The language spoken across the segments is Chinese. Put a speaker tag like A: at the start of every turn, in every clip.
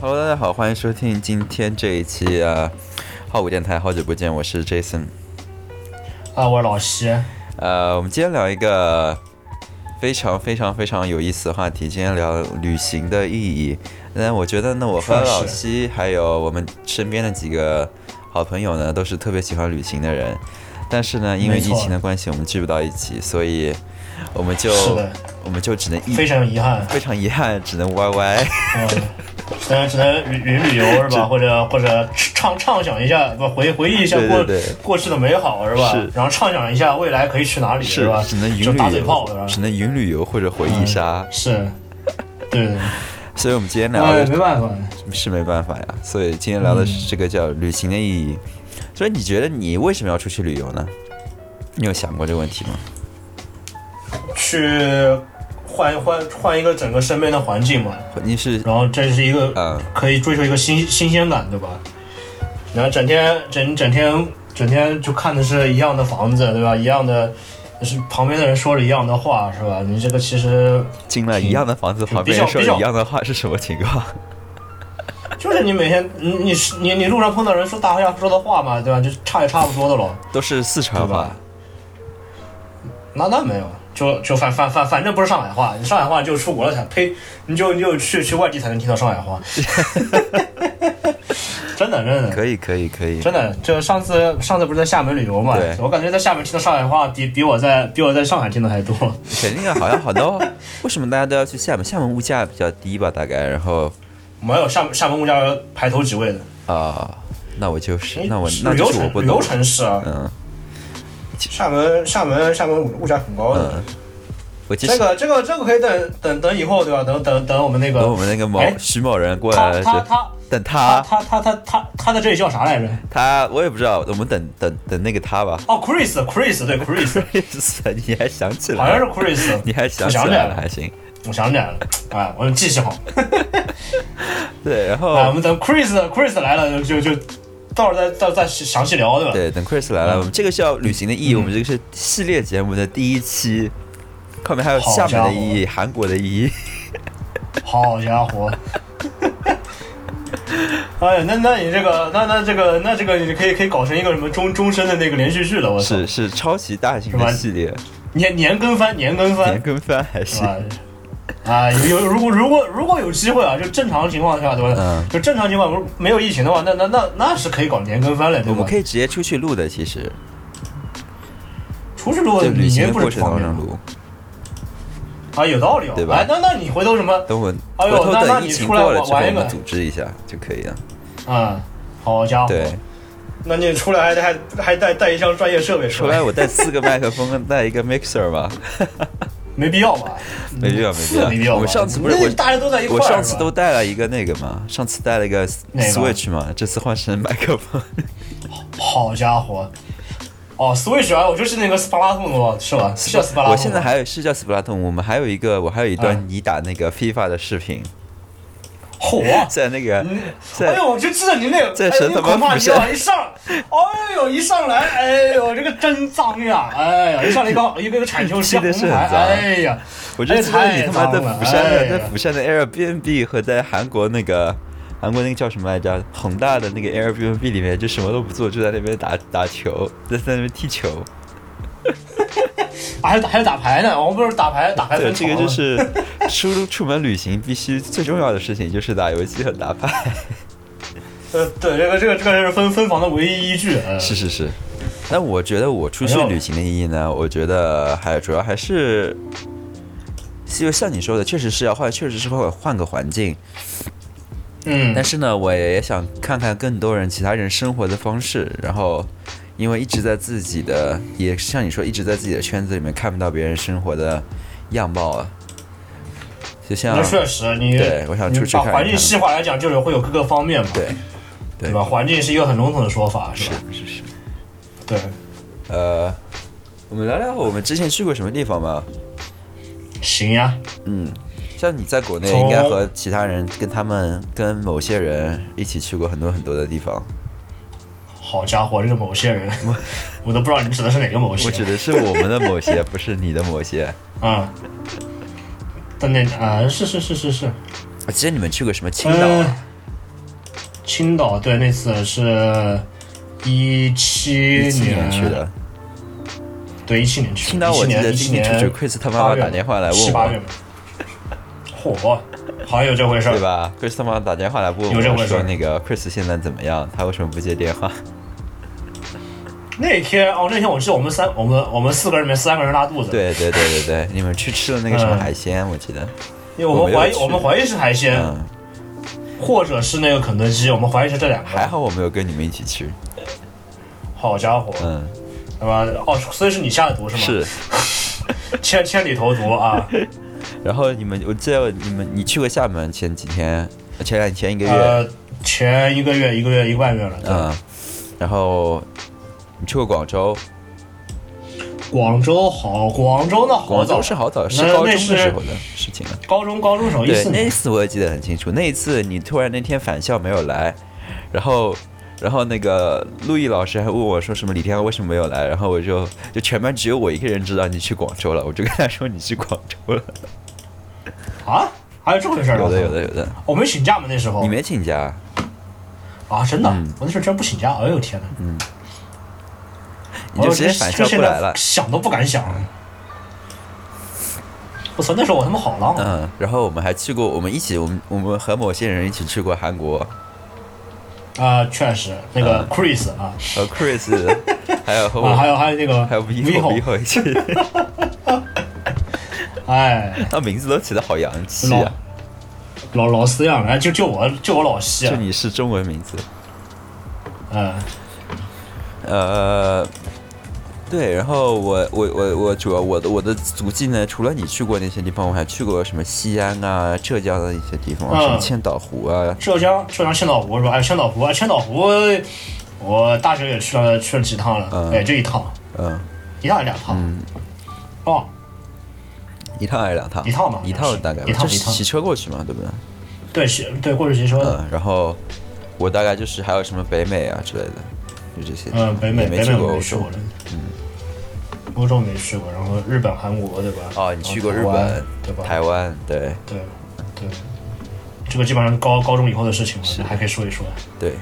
A: Hello，大家好，欢迎收听今天这一期啊，浩武电台，好久不见，我是 Jason。
B: 啊，我是老西。
A: 呃，我们今天聊一个非常非常非常有意思的话题，今天聊旅行的意义。那我觉得呢，我和老西还有我们身边的几个好朋友呢，都是特别喜欢旅行的人。但是呢，因为疫情的关系，我们聚不到一起，所以我们就我们就只能
B: 非常遗憾，
A: 非常遗憾，只能 YY。
B: 只能只能云旅游是吧？或者或者畅畅想一下，不回回忆一下过过去的美好是吧？然后畅想一下未来可以去哪里是吧？
A: 只能云
B: 旅游，
A: 只能云旅游或者回忆杀。
B: 是。对。
A: 所以我们今天聊的
B: 没办法，
A: 是没办法呀。所以今天聊的是这个叫旅行的意义。所以你觉得你为什么要出去旅游呢？你有想过这个问题吗？
B: 去。换换换一个整个身边的环境嘛，
A: 你是，
B: 然后这是一个，
A: 嗯，
B: 可以追求一个新新鲜感，对吧？然后整天整整天整天就看的是一样的房子，对吧？一样的，是旁边的人说了一样的话，是吧？你这个其实
A: 进了一样的房子，旁边说一样的话是什么情况？
B: 就是你每天你你你你路上碰到人说大家说的话嘛，对吧？就差也差不多的喽，
A: 都是四川话，
B: 那那没有。就就反反反反正不是上海话，你上海话就出国了才呸，你就你就去去外地才能听到上海话。真的真的
A: 可以可以可以，
B: 真的就上次上次不是在厦门旅游嘛，我感觉在厦门听到上海话比比我在比我在上海听的还多。
A: 肯定啊，好像好多。为什么大家都要去厦门？厦门物价比较低吧，大概然后
B: 没有厦厦门物价排头几位的
A: 啊。那我就是那我那就是我不
B: 旅游城市啊，嗯。厦门，厦门，厦门物物价很高的。
A: 我
B: 这个，这个，这个可以等等等以后，对吧？等等等我们那个，
A: 等我们那个某徐某人过来，
B: 他他
A: 等
B: 他，他他他他他在这里叫啥来着？
A: 他我也不知道，我们等等等那个他吧。
B: 哦，Chris，Chris，对，
A: Chris，你还想起来？
B: 好像是 Chris，
A: 你还
B: 想
A: 起
B: 来了，
A: 还行。
B: 我想起来了，哎，我记性好。
A: 对，然后
B: 我们等 Chris，Chris 来了就就。到时候再再再详细聊，对吧？
A: 对，等 Chris 来了，我们这个是要旅行的意义。我们这个是系列节目的第一期，后面还有厦门的意义、韩国的意义。
B: 好家伙！哎呀，那那你这个，那那这个，那这个，你可以可以搞成一个什么终终身的那个连续剧了。我
A: 是是超级大型的系列，
B: 年年更番，年更番，
A: 年更番还是。
B: 啊，有有如果如果如果有机会啊，就正常情况下，对吧？嗯，就正常情况，不是没有疫情的话，那那那那是可以搞年更番了，对吧？
A: 我们可以直接出去录的，其实。
B: 出去录，
A: 旅行
B: 过
A: 程当中录。
B: 啊，有道理哦，
A: 对吧？
B: 哎，那那你回头什么？
A: 等我，
B: 哎呦，那那
A: 你
B: 出来玩玩一个，
A: 组织一下就可以了。
B: 嗯，好家伙。
A: 对。
B: 那你出来还还还带带一箱专业设备
A: 出来？我带四个麦克风，带一个 mixer 吧。
B: 没必要吧？
A: 没必要，没必要，
B: 没必要。
A: 我上次不是我
B: 大家都在一块
A: 儿，我上次都带了一个那个嘛，上次带了一
B: 个
A: Switch 嘛，这次换成麦克风。
B: 好家伙！哦，Switch 啊，我就是那个斯巴拉通的是吧？是叫斯巴拉
A: 通。我现在还有是叫斯巴拉通，我们还有一个，我还有一段你打那个 FIFA 的视频。
B: 火
A: 在那个，
B: 哎呦，我就记得你那个，
A: 在神他妈
B: 一上，哎呦，一上来，哎呦，这个真脏呀！哎呀，一上来一个 一个个铲球，
A: 踢
B: 的是很脏。哎呀，
A: 我就记得你他妈在釜山的，在釜山的 Airbnb 和在韩国那个韩国那个叫什么来着？恒大的那个 Airbnb 里面，就什么都不做，就在那边打打球，在在那边踢球。
B: 还还有打牌呢，我们不是打牌打牌。
A: 对，这个就 是出出门旅行必须最重要的事情，就是打游戏和打牌。
B: 呃，对，这个这个这个是分分房的唯一依据。
A: 是是是。那我觉得我出去旅行的意义呢？我觉得还主要还是，就像你说的，确实是要换，确实是会换个环境。
B: 嗯。
A: 但是呢，我也想看看更多人其他人生活的方式，然后。因为一直在自己的，也像你说，一直在自己的圈子里面看不到别人生活的样貌啊。就像
B: 那确实，你
A: 对我想出去
B: 把环境细化来讲，就是会有各个方面嘛。
A: 对，
B: 对吧？环境是一个很笼统的说法，
A: 是
B: 吧？
A: 是是。
B: 对。
A: 呃，我们聊聊我们之前去过什么地方吧。
B: 行呀。
A: 嗯，像你在国内，应该和其他人跟他们跟某些人一起去过很多很多的地方。
B: 好家伙，这个某些人，我都不知道你指的是哪个某些。
A: 我指的是我们的某些，不是你的某些。
B: 啊，但那啊，是是是是是。
A: 我记得你们去过什么青岛？
B: 青岛对那次是一七
A: 年去的。
B: 对，一七年去。
A: 青岛我记得
B: 一七年
A: 第一出去，Chris 他妈妈打电话来问我，
B: 七八月嘛。嚯，好像有这回事儿
A: 对吧？Chris 他妈妈打电话来问我说那个 Chris 现在怎么样？他为什么不接电话？
B: 那天哦，那天我记得我们三，我们我们四个人里面三个人拉肚子。，
A: 对对对对对，你们去吃了那个什么
B: 嗯
A: 海鲜，我记得。
B: 因为我们怀疑
A: 我
B: 们怀疑是海鲜，
A: 嗯，
B: 或者是那个肯德基，我们怀疑是这两个。
A: 还好我没有跟你们一起去。
B: 好家伙，
A: 嗯，
B: 对吧？哦，所以是你下的毒是吗？
A: 是。
B: 千千里投毒啊！
A: 然后你们，我记得你们你去过厦门前几天，前两前一个月，
B: 呃，前一个月、一个月、一个半月了。
A: 嗯，然后你去过广州，
B: 广州好，广州那好早
A: 广州，是好早，是高中的时候的事情了。
B: 高中高中时候一
A: 对。那次我也记得很清楚。那一次你突然那天返校没有来，然后，然后那个陆毅老师还问我说什么李天为什么没有来，然后我就就全班只有我一个人知道你去广州了，我就跟他说你去广州了。
B: 啊，还有这回事儿？
A: 有的有的，有的，
B: 我没请假吗那时候。
A: 你没请假，
B: 啊？真的？
A: 嗯
B: 我那时候居然不请假。哎呦天哪！
A: 你就直接反射过来了。
B: 想都不敢想。我操，那时候我他妈好浪啊！
A: 嗯，然后我们还去过，我们一起，我们我们和某些人一起去过韩国，
B: 啊，确实，那个
A: 嗯
B: Chris 啊，
A: 和 Chris，还有和 我，
B: 啊，还有还有那个
A: 还有
B: Vivo
A: Vivo，Vivo 一起，
B: 哎，
A: 他名字都起的好洋气啊，
B: 老老四样，哎，就就我就我老西啊，
A: 就你是中文名字。
B: 嗯，
A: 呃，对，然后我我我我主要我的我的足迹呢，除了你去过那些地方，我还去过什么西安啊、浙江的一些地方，
B: 嗯
A: 什么千岛湖啊，
B: 浙江浙江千岛湖是吧？还有，千岛湖，啊，千岛湖，我大学也去了去了几趟了，
A: 嗯
B: 哎，就一趟，
A: 嗯
B: 一趟还是两趟？
A: 嗯，
B: 哦，
A: 一趟还是两趟？
B: 一趟吧
A: 一趟大概，
B: 一趟一趟
A: 就是骑车过去嘛，对不对？
B: 对，是，对，过去骑车，
A: 嗯，然后我大概就是还有什么北美啊之类的，就这些。
B: 嗯，北美
A: 没
B: 北
A: 去过欧洲
B: 美我没去过。的，嗯，欧洲没去过，然后日本、韩国对吧？
A: 哦，你去过日本、
B: 对吧？
A: 台湾，对
B: 对对，这个基本上高高中以后的事情了，还可以说一说。
A: 对。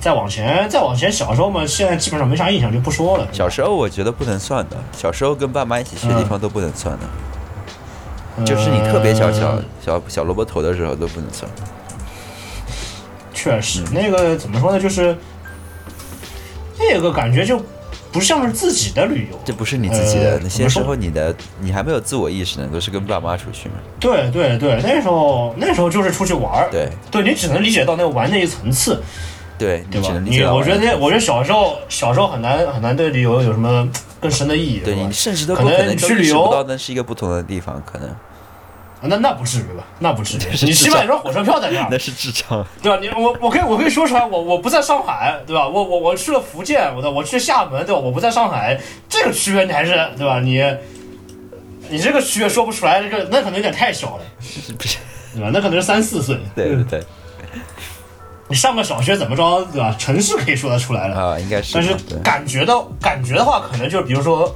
B: 再往前，再往前，小时候嘛，现在基本上没啥印象，就不说了。
A: 小时候我觉得不能算的，小时候跟爸妈一起去的地方都不能算的，就是你特别小小
B: 呃
A: 小小萝卜头的时候都不能算。
B: 确实，那个怎么说呢，就是那个感觉就不像是自己的旅游。
A: 这不是你自己的，
B: 呃
A: 那些时候你的你还没有自我意识呢，都是跟爸妈出去嘛。
B: 对对对，那时候那时候就是出去玩儿。
A: 对
B: 对你只能理解到那个玩那一层次，
A: 对，
B: 对吧
A: 你只能？理解
B: 我觉得那我觉得小时候小时候很难很难对旅游有什么更深的意义，
A: 对你？甚至都
B: 可能
A: 不可能
B: 去旅游
A: 到那是一个不同的地方，可能
B: 那那不至于吧？那不至于，你起码有张火车票在那儿
A: 那，是智障。
B: 对吧？你我我可以我可以说出来，我我不在上海，对吧？我我我去了福建，我的我去厦门，对吧？我不在上海，这个区别你还是对吧？你你这个区别说不出来，这个那可能有点太小了，
A: 不是？
B: 对吧？那可能是三四岁，
A: 对对对
B: 你上个小学怎么着，对吧？城市可以说得出来了，
A: 啊，应该是。
B: 但是感觉到感觉的话，可能就是比如说。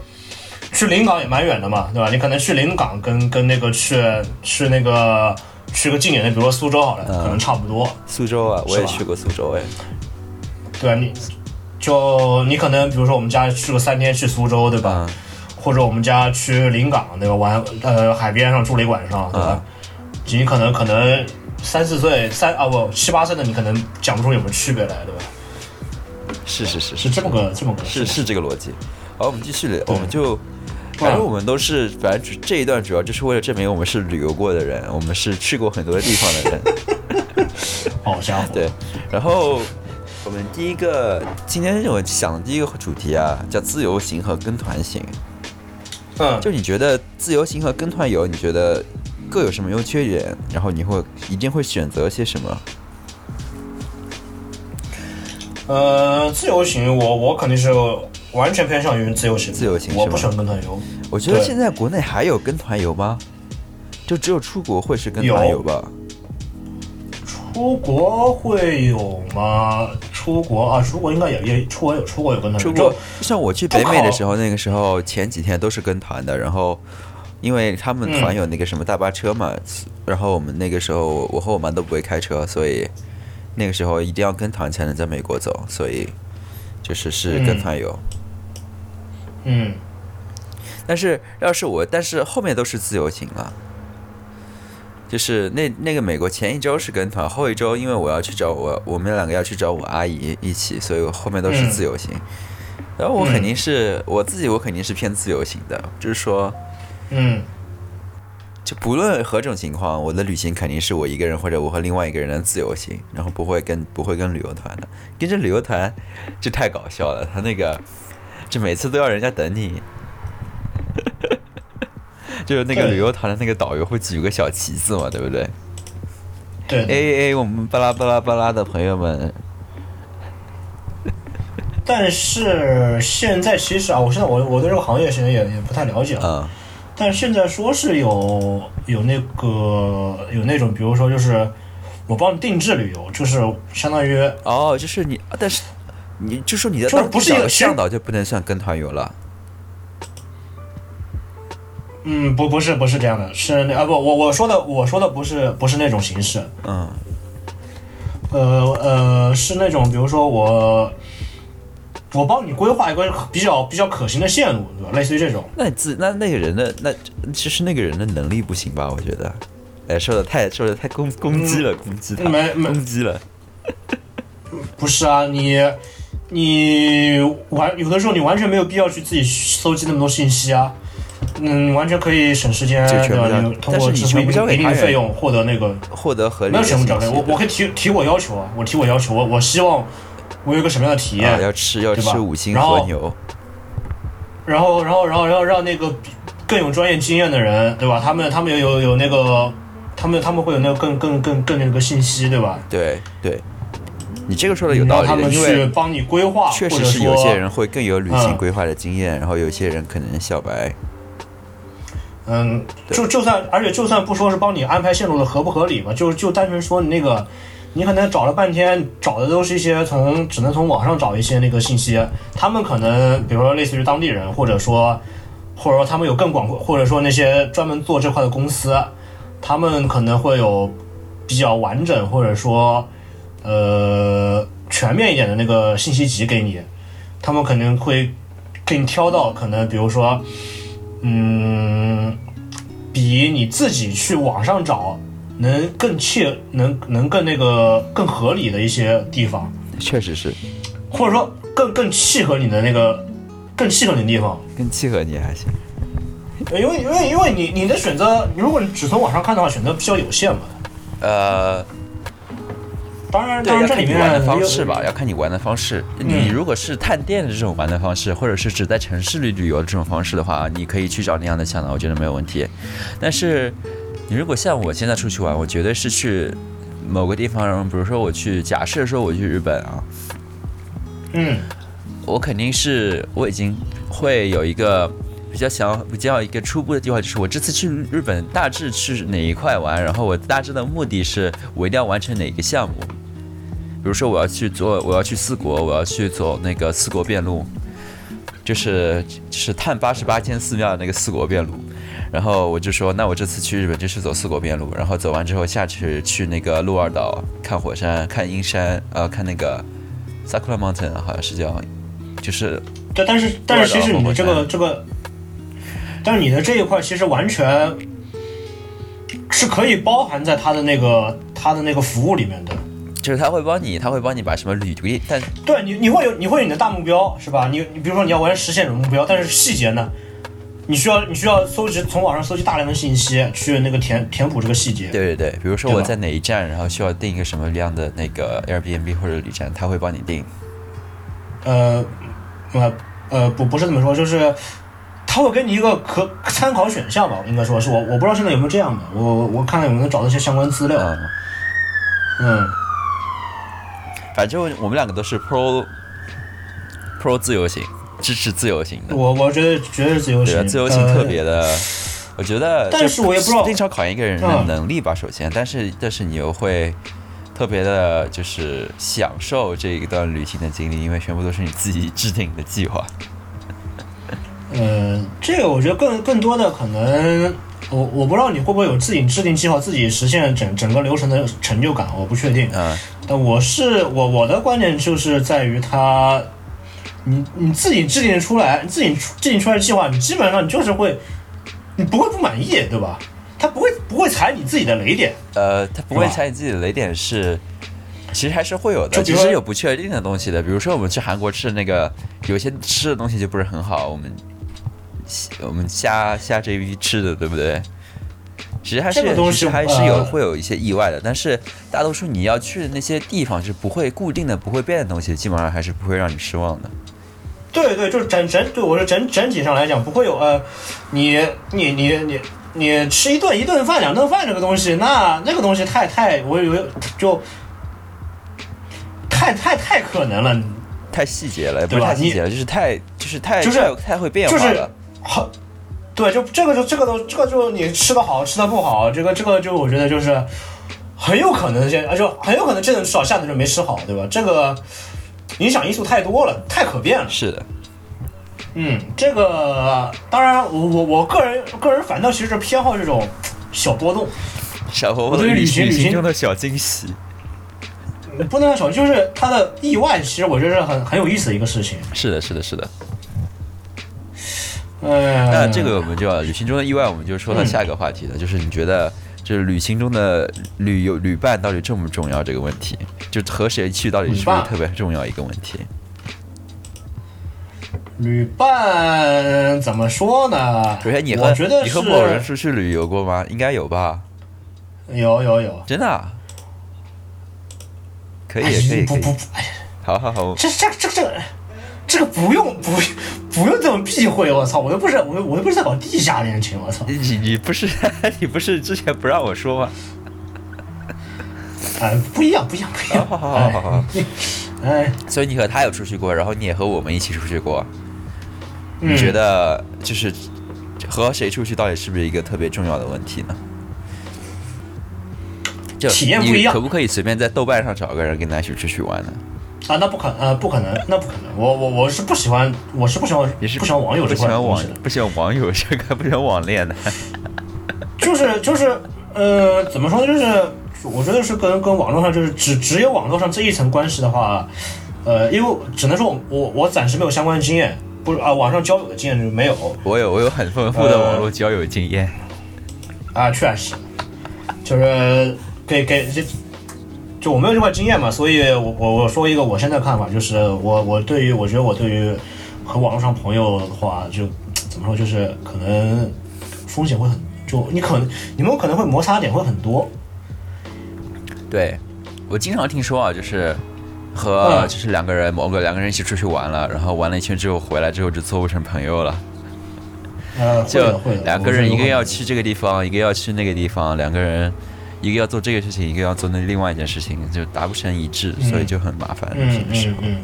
B: 去临港也蛮远的嘛，对吧？你可能去临港跟跟那个去去那个去个近点的，比如说苏州好了，
A: 嗯
B: 可能差不多。
A: 苏州啊，我也去过苏州哎。
B: 对啊，你就你可能比如说我们家去个三天去苏州，对吧？
A: 嗯
B: 或者我们家去临港那个玩，呃，海边上住了一晚上，对吧？你可能可能三四岁三啊不七八岁的你可能讲不出有什么区别来，对吧？
A: 是是是
B: 是这么个这么个
A: 是是这个逻辑。好，我们继续聊，我们就。反正我们都是，反正这一段主要就是为了证明我们是旅游过的人，我们是去过很多地方的人。
B: 好家伙，
A: 对，然后我们第一个今天我想的第一个主题啊，叫自由行和跟团行。
B: 嗯，
A: 就你觉得自由行和跟团游，你觉得各有什么优缺点？然后你会一定会选择些什么？
B: 呃，自由行我我肯定是完全偏向于自由行，
A: 自由行
B: 我不喜欢跟团游。
A: 我觉得现在国内还有跟团游吗？就只有出国会是跟团游吧？
B: 出国会有吗？出国啊，出国应该也也出国有出国有跟团游，
A: 出国
B: 就
A: 像我去北美的时候，那个时候前几天都是跟团的，然后因为他们团有那个什么大巴车嘛，然后我们那个时候我和我妈都不会开车，所以那个时候一定要跟团才能在美国走，所以就是是跟团游。
B: 嗯
A: 但是要是我，但是后面都是自由行了。就是那那个美国前一周是跟团，后一周因为我要去找我我们两个要去找我阿姨一起，所以我后面都是
B: 嗯
A: 自由行。然后我肯定是、我自己，我肯定是偏自由行的，就是说，
B: 嗯
A: 就不论何种情况，我的旅行肯定是我一个人或者我和另外一个人的自由行，然后不会跟不会跟旅游团的。跟着旅游团就太搞笑了，他那个就每次都要人家等你，就是那个旅游团的那个导游会举个小旗子嘛，对不对？
B: 对。对
A: 哎哎，我们巴拉巴拉巴拉的朋友们，
B: 但是现在其实啊，我现在我我对这个行业现在也也不太了解了。
A: 嗯。
B: 但是现在说是有有那个有那种，比如说就是我帮你定制旅游，就是相当于
A: 哦，就是你，但是你就说你的
B: 不是一个
A: 向导就不能算跟团游了。
B: 嗯不不是不是这样的，是那啊不我我说的我说的不是不是那种形式，
A: 嗯
B: 呃呃是那种比如说我我帮你规划一个比较比较可行的线路，对吧？类似于这种。
A: 那自那那个人的那其实那个人的能力不行吧？我觉得，哎，说的太说的太攻攻击了，攻击他，
B: 没没
A: 攻击了。
B: 不是啊，你你完有的时候你完全没有必要去自己搜集那么多信息啊。嗯，完全可以省时间，对吧？你通过
A: 但是你
B: 支付一
A: 全部交给他人
B: 定一定费用获得那个
A: 获得合理
B: 没有
A: 的信息
B: 全部交给我，我可以提提我要求啊，我提我要求，我我希望我有一个什么样的体验，
A: 啊，要吃要
B: 对吧
A: 吃五星和牛，
B: 然后然后然后然后让那个更有专业经验的人，对吧？他们他们有有有那个，他们他们会有那个更更更更那个信息，对吧？
A: 对对，你这个说的有道理因为
B: 帮你规划，
A: 确实是有些人会更有旅行
B: 嗯
A: 规划的经验，然后有些人可能小白。
B: 嗯，
A: 对
B: 就就算，而且就算不说是帮你安排线路的合不合理吧，就就单纯说你那个，你可能找了半天，找的都是一些从只能从网上找一些那个信息，他们可能比如说类似于当地人，或者说或者说他们有更广，或者说那些专门做这块的公司，他们可能会有比较完整或者说呃全面一点的那个信息集给你，他们可能会给你挑到可能比如说。嗯，比你自己去网上找能更切，能能更那个更合理的一些地方，
A: 确实是
B: 或者说更更契合你的那个更契合你的地方。
A: 更契合你还行。
B: 呃因为因为因为你你的选择，如果你只从网上看的话，选择比较有限嘛。
A: 呃，
B: 当然，
A: 对，
B: 当然这里面
A: 玩的方式吧，要看你玩的方式。你如果是探店的这种玩的方式，或者是只在城市里旅游的这种方式的话，你可以去找那样的向导，我觉得没有问题。但是你如果像我现在出去玩，我绝对是去某个地方，比如说我去，假设说我去日本啊，
B: 嗯
A: 我肯定是我已经会有一个比较想比较一个初步的计划，就是我这次去日本大致去哪一块玩，然后我大致的目的是我一定要完成哪个项目。比如说我要去做，我要去四国，我要去走那个四国遍路，就是就是探八十八间寺庙的那个四国遍路。然后我就说，那我这次去日本就是走四国遍路，然后走完之后下去去那个鹿儿岛看火山、看阴山，呃，看那个 Sakura Mountain 好像是叫，就是
B: 对，但是但是其实你的这个这个，但是你的这一块其实完全是可以包含在他的那个他的那个服务里面的。
A: 就是他会帮你，他会帮你把什么旅途，但
B: 对你，你会有你会有你的大目标是吧？你你比如说你要完成实现什么目标，但是细节呢，你需要你需要搜集从网上搜集大量的信息去那个填填补这个细节。
A: 对对对，比如说我在哪一站，然后需要订一个什么样的那个 Airbnb 或者旅站，他会帮你订。
B: 呃呃呃不不是这么说，就是他会给你一个可参考选项吧，应该说是我我不知道现在有没有这样的，我我我看看有没有能找到一些相关资料。
A: 嗯，
B: 嗯，
A: 反正我们两个都是 Pro Pro 自由行，支持自由行的。
B: 我我觉得绝对是自由行，
A: 自由行特别的，我觉得，
B: 但是我也不知道
A: 经常考验一个人的
B: 嗯
A: 能力吧。首先，但是但是你又会特别的，就是享受这一段旅行的经历，因为全部都是你自己制定的计划。
B: 呃，这个我觉得更更多的可能，我我不知道你会不会有自己制定计划，自己实现整整个流程的成就感，我不确定。
A: 嗯，
B: 但我是我我的观点就是在于它，你你自己制定出来，你自己制定出来的计划，你基本上你就是会，你不会不满意，对吧？他不会不会踩你自己的雷点，
A: 呃，他不会踩你自己的雷点是，其实还是会有的，其实有不确定的东西的。比如说我们去韩国吃的那个，有些吃的东西就不是很好，我们我们瞎瞎这一批吃的，对不对？其实还是
B: 这个东西
A: 其实还是有
B: 呃
A: 会有一些意外的，但是大多数你要去的那些地方是不会固定的、不会变的东西，基本上还是不会让你失望的。
B: 对对，就是整整对我说整整体上来讲不会有呃，你你你你你吃一顿一顿饭两顿饭这个东西，那那个东西太太我以为就太太太可能了，
A: 太细节了，也不是太细节了，就是太就是太
B: 就是
A: 太太会变
B: 就是
A: 化了。
B: 好。对，就这个就这个都这个就你吃的好吃的不好，这个这个就我觉得就是很有可能现就很有可能这顿吃好，下顿就没吃好，对吧？这个影响因素太多了，太可变了。
A: 是的，
B: 嗯，这个当然，我我我个人个人反倒其实偏好这种小波动，
A: 小波
B: 动对于旅行旅行
A: 中的小惊喜。
B: 不能说就是它的意外，其实我觉得是很很有意思的一个事情。
A: 是的，是的，是的。
B: 呃，
A: 那这个我们就要旅行中的意外，我们就说到下一个话题了，就是你觉得就是旅行中的旅游旅伴到底重不重要这个问题，就和谁去到底是不是特别重要一个问题？
B: 旅伴怎么说呢？
A: 首先，你和
B: 我觉得
A: 你和某人出去旅游过吗？应该有吧？
B: 有有有，
A: 真的啊、可以，
B: 哎
A: 可以，可以好好好，
B: 这这这这这个不用不不用这么避讳，我操！我又不是我又我又不是在搞地下恋情，我操！
A: 你你不是 你不是之前不让我说吗？
B: 哎，不一样不一样不一样。
A: 好好好好好。
B: 哎，
A: 所以你和他有出去过，然后你也和我们一起出去过。
B: 嗯
A: 你觉得就是和谁出去到底是不是一个特别重要的问题呢？就
B: 体验不一样
A: 你可不可以随便在豆瓣上找个人跟他一起出去玩呢？
B: 啊，那不可呃不可能，那不可能。我我我是不喜欢，我是不喜欢
A: 你是
B: 不喜欢网友这块的东西的。
A: 不喜欢网友这个不喜欢网恋的？
B: 就是就是呃，怎么说呢？就是我觉得是跟跟网络上就是只只有网络上这一层关系的话，呃，因为只能说我我我暂时没有相关的经验，不是啊，网上交友的经验就没有
A: 我有我有很丰富的
B: 呃
A: 网络交友经验。
B: 啊，确实，就是给给这。就我没有这块经验嘛，所以我我我说一个我现在看法，就是我我对于我觉得我对于和网络上朋友的话，就怎么说，就是可能风险会很，就你可能你们可能会摩擦点会很多，
A: 对，我经常听说啊，就是和
B: 嗯。
A: 就是两个人某个两个人一起出去玩了，然后玩了一圈之后回来之后就做不成朋友了。
B: 呃，
A: 就两个人，一个要去这个地方，一个要去那个地方，两个人，一个要做这个事情，一个要做那另外一件事情，就达不成一致，所以就很麻烦。
B: 嗯嗯嗯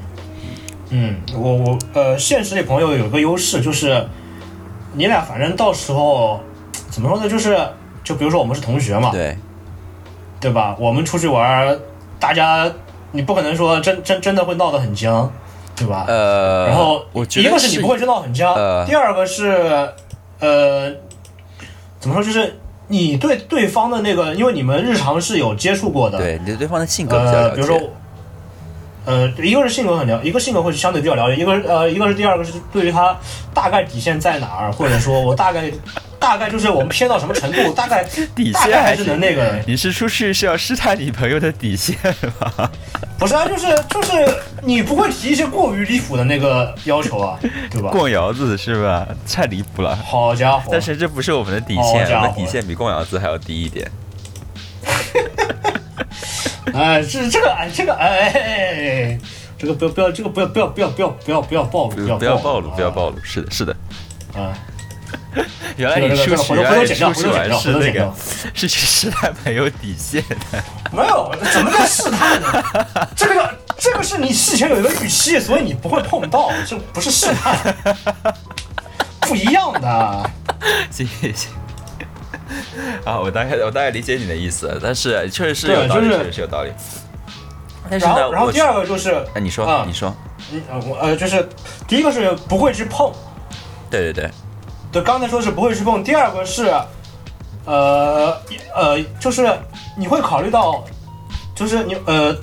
B: 嗯，我我呃，现实里朋友有个优势就是，你俩反正到时候怎么说呢，就是就比如说我们是同学嘛，
A: 对，
B: 对吧？我们出去玩，大家你不可能说真真真的会闹得很僵，对吧？
A: 呃，
B: 然后
A: 我觉得
B: 一个是你不会真闹很僵，
A: 呃
B: 第二个是呃，怎么说就是你对对方的那个，因为你们日常是有接触过的，
A: 对你对对方的性格比较
B: 呃，
A: 了解。
B: 比如说，呃，一个是性格很了，一个性格会相对比较了解，一个呃，一个是第二个是对于他大概底线在哪儿，或者说我大概大概就是我们偏到什么程度，大概
A: 底线还是
B: 能那个，
A: 你是出去是要试探你朋友的底线吗？
B: 不是啊，就是就是你不会提一些过于离谱的那个要求啊，对吧？
A: 逛窑子是吧？太离谱了。
B: 好家伙，
A: 但是这不是我们的底线，我们的底线比逛窑子还要低一点。
B: 哎，这这个哎这个哎，这个不要不要这个不要不要不要不要不要不要暴露，
A: 不要暴露，不要暴露。是的，是的。
B: 啊！
A: 原来你
B: 这个
A: 出去，
B: 这个
A: 原来你
B: 回头剪掉回
A: 是
B: 剪掉
A: 是去试探朋友底线的。
B: 没有，怎么叫试探呢？这个叫这个是你事前有一个预期，所以你不会碰到，这不是试探，不一样的。
A: 行行行。啊，我大概我大概理解你的意思，但是确实是有道理，
B: 就是
A: 确实是有道理。但是呢，
B: 然后，然后第二个就是，
A: 哎，你说，
B: 啊
A: 你说，
B: 嗯呃我呃，就是第一个是不会去碰，
A: 对对对，
B: 对，刚才说是不会去碰，第二个是，呃呃，就是你会考虑到，就是你呃，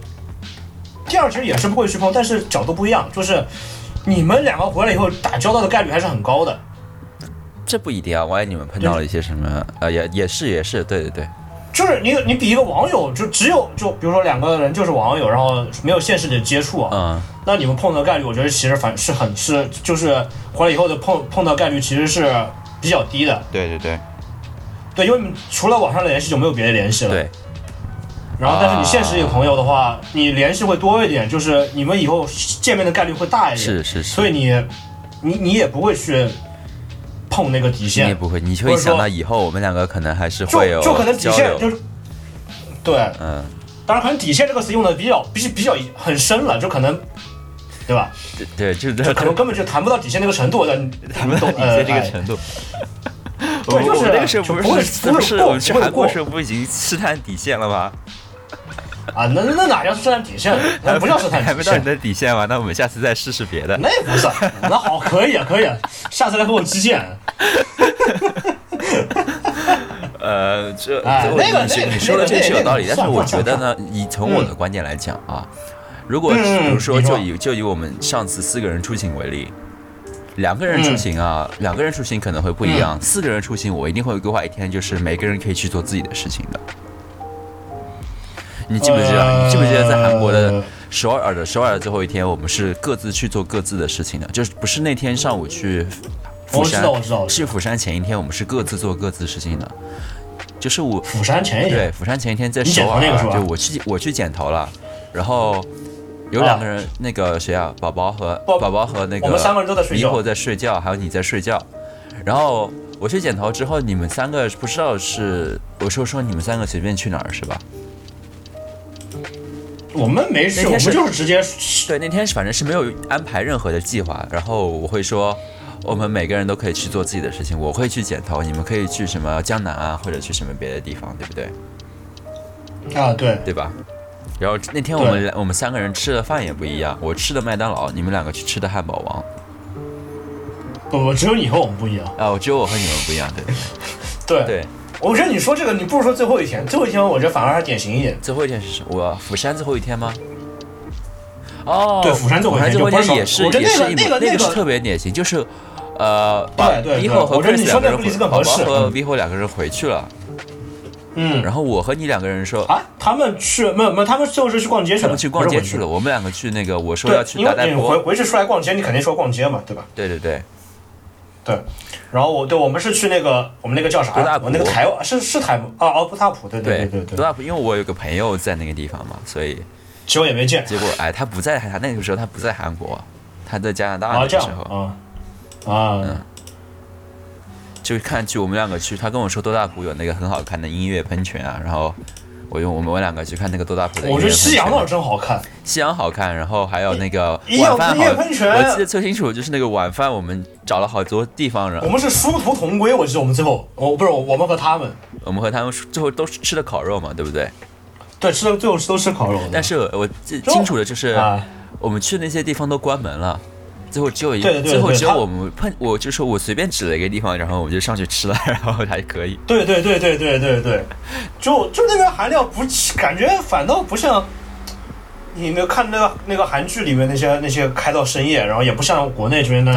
B: 第二其实也是不会去碰，但是角度不一样，就是你们两个回来以后打交道的概率还是很高的。
A: 这不一定啊，万一你们碰到了一些什么，呃，也也是也是，对对对，
B: 就是你你比一个网友就只有就比如说两个人就是网友，然后没有现实的接触啊，
A: 嗯，
B: 那你们碰到的概率，我觉得其实反是很是就是回来以后的碰碰到概率其实是比较低的。
A: 对对对
B: 对，因为你除了网上的联系就没有别的联系了。
A: 对，
B: 然后，但是你现实里有朋友的话，你联系会多一点，就是你们以后见面的概率会大一点。
A: 是是是，
B: 所以你，你你也不会去碰那个底线。
A: 你也不会，你就会想到以后我们两个可能还是会有
B: 就可能底，线就是，对，
A: 嗯，
B: 当然可能底线这个词用的比较比比较很深了，就可能，对吧？
A: 对对，就是
B: 就可能根本就谈不到底线那个程度的，
A: 谈不到底
B: 呃
A: 线这个
B: 哎
A: 程度。
B: 对就是
A: 我那个时候不
B: 就不会
A: 是
B: 不
A: 是我们去韩国时候不已经试探底线了吗？
B: 啊，那那哪叫试探 底线？那不叫试探底线
A: 还没到你，的底线吗？那我们下次再试试别的。
B: 那也不是。那好，可以啊，可以啊，下次来和我击剑。
A: 呃，这
B: 哎那个那个
A: 你说的这个是有道理，但是我觉得呢，以从我的观点来讲啊，如果
B: 嗯
A: 比如说就以就以我们上次四个人出行为例，两个人出行啊，两个人出行可能会不一样，四个人出行我一定会规划一天，就是每个人可以去做自己的事情的。你记不记得？你记不记得在韩国的
B: 呃
A: 首尔的首尔的最后一天，我们是各自去做各自的事情的，就是不是那天上午去釜山？
B: 我知道，我知道，
A: 去釜山前一天，我们是各自做各自事情的，就是我
B: 釜山前一天？
A: 对，釜山前一天在首尔就我去我去剪头了，然后有两个人，那个谁啊，宝宝和
B: 宝
A: 宝宝和那个
B: 我们三个人都在睡觉。
A: 离火在睡觉，还有你在睡觉，然后我去剪头之后，你们三个不知道是我说说你们三个随便去哪儿是吧？
B: 我们没事，我们就是直接
A: 对，那天反正是没有安排任何的计划，然后我会说，我们每个人都可以去做自己的事情，我会去剪头，你们可以去什么江南啊，或者去什么别的地方，对不对？
B: 啊，对，
A: 对吧？然后那天我们我们三个人吃的饭也不一样，我吃的麦当劳，你们两个去吃的汉堡王，
B: 不不，只有你和我们不一样。
A: 啊，我只有我和你们不一样，对
B: 对，
A: 对。
B: 我觉得你说这个，你不如说最后一天，最后一天我觉得反而还典型一点。
A: 最后一天是什么？我釜山最后一天吗？哦，
B: 对釜山最后一天就
A: 也是
B: 那个那个那个
A: 特别典型，就是呃，把
B: 对对
A: Vivo 和
B: 我觉得
A: Chris
B: 你说
A: 两个人回，
B: 那个例子更
A: 宝宝和
B: 合适嗯
A: Vivo 两个人回去了，
B: 嗯，
A: 然后我和你两个人说。
B: 啊，他们去没有没有，他们最后是去逛街去了，
A: 他们去逛街去了，。我们两个去那个，我说要
B: 对，
A: 去
B: 因为你回回去出来逛街，你肯定说逛街嘛，对吧？
A: 对对对，
B: 对。然后我对我们是去那个我们那个叫啥
A: 多大？浦
B: 我那个台湾是是台啊哦不塔普，对对对对对，
A: 多大坡，因为我有个朋友在那个地方嘛，所以
B: 结果也没见。
A: 结果哎，他不在，他那个时候他不在韩国，他在加拿大
B: 啊这样
A: 那个时候，
B: 啊啊
A: 嗯就看去我们两个去，他跟我说多大浦有那个很好看的音乐喷泉啊，然后我用我们我两个去看那个多大浦的音
B: 我觉得。夕阳倒是真好看。
A: 夕阳好看，然后还有那个晚饭好，
B: 喷泉
A: 我记得最清楚就是那个晚饭，我们找了好多地方，然后
B: 我们是殊途同归，我记得我们最后，我不是我们和他们，
A: 我们和他们最后都是吃的烤肉嘛，对不对？
B: 对，吃的最后都吃烤肉。
A: 但是我记清楚的就是，
B: 啊，
A: 我们去那些地方都关门了，最后只有一
B: 对对对
A: 最后只有我们碰，我就说我随便指了一个地方，然后我就上去吃了，然后还可以。
B: 对对对对对对对，就就那边含量不感觉反倒不像，你没有看那个那个韩剧里面那些那些开到深夜，然后也不像国内这边的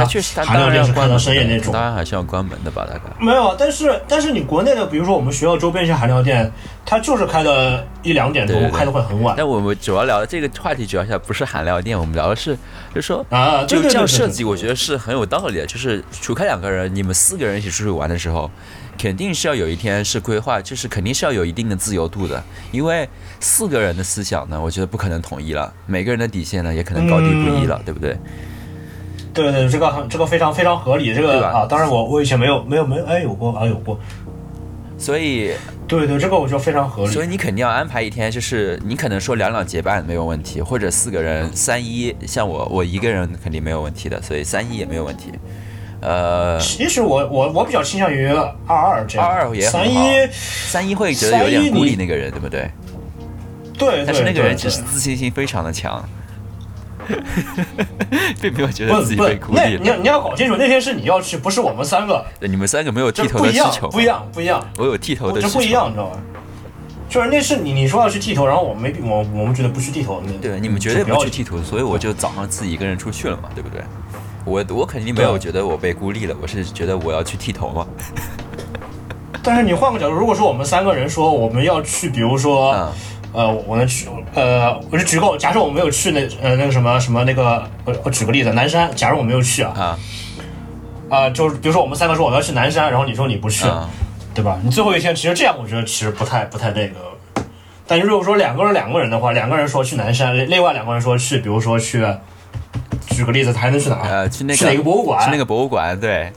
B: 韩料店是开到深夜那
A: 的，
B: 种
A: 当。然还是要关门的吧，大概。
B: 没有，但是但是你国内的，比如说我们学校周边一些韩料店，它就是开的一两点
A: 钟
B: 开的会很晚
A: 但我们主要聊的这个话题，主要下不是韩料店，我们聊的是，就是说，
B: 啊。
A: 就这样设计，我觉得是很有道理的。就是除开两个人，你们四个人一起出去玩的时候，肯定是要有一天是规划，就是肯定是要有一定的自由度的，因为四个人的思想呢，我觉得不可能统一了，每个人的底线呢也可能高低不一
B: 嗯
A: 了，对不对？
B: 对对，这个很这个非常非常合理。这个啊，当然我我以前没有没有没有哎有过啊有过。
A: 所以，
B: 对对，这个我觉得非常合理。
A: 所以你肯定要安排一天，就是你可能说两两结伴没有问题，或者四个人三一，像我我一个人肯定没有问题的，所以三一也没有问题。呃，
B: 其实我我我比较倾向于二二这样，
A: 二二也很好
B: 三一
A: 三一会觉得有点孤立那个人，对不对？
B: 对，
A: 但是那个人其实自信心非常的强，并没有觉得自己被孤立
B: 你要你要搞清楚，那天是你要去，不是我们三个，
A: 对你们三个没有剃头
B: 不一样
A: 的需求，，
B: 不一。样，不一样，
A: 我有剃头的需求。
B: 这不一样，你知道吗？就是那是你你说要去剃头，然后我们没我我们觉得不去剃头，那
A: 对，你们绝对
B: 不要
A: 不去剃头，所以我就早上自己一个人出去了嘛，对不对？我我肯定没有觉得我被孤立了，我是觉得我要去剃头嘛。
B: 但是你换个角度，如果说我们三个人说我们要去，比如说，
A: 嗯
B: 呃，我能去，呃，我就举个，假设我没有去那呃那个什么什么那个，我我举个例子，南山，假如我没有去啊，
A: 啊
B: 啊、就是比如说我们三个说我们要去南山，然后你说你不去，
A: 啊
B: 对吧？你最后一天，其实这样我觉得其实不太不太那个。但如果说两个人两个人的话，两个人说去南山，另另外两个人说去，比如说去，举个例子，还能去哪？
A: 呃，去那个
B: 去哪个博物馆？
A: 去那个博物馆，对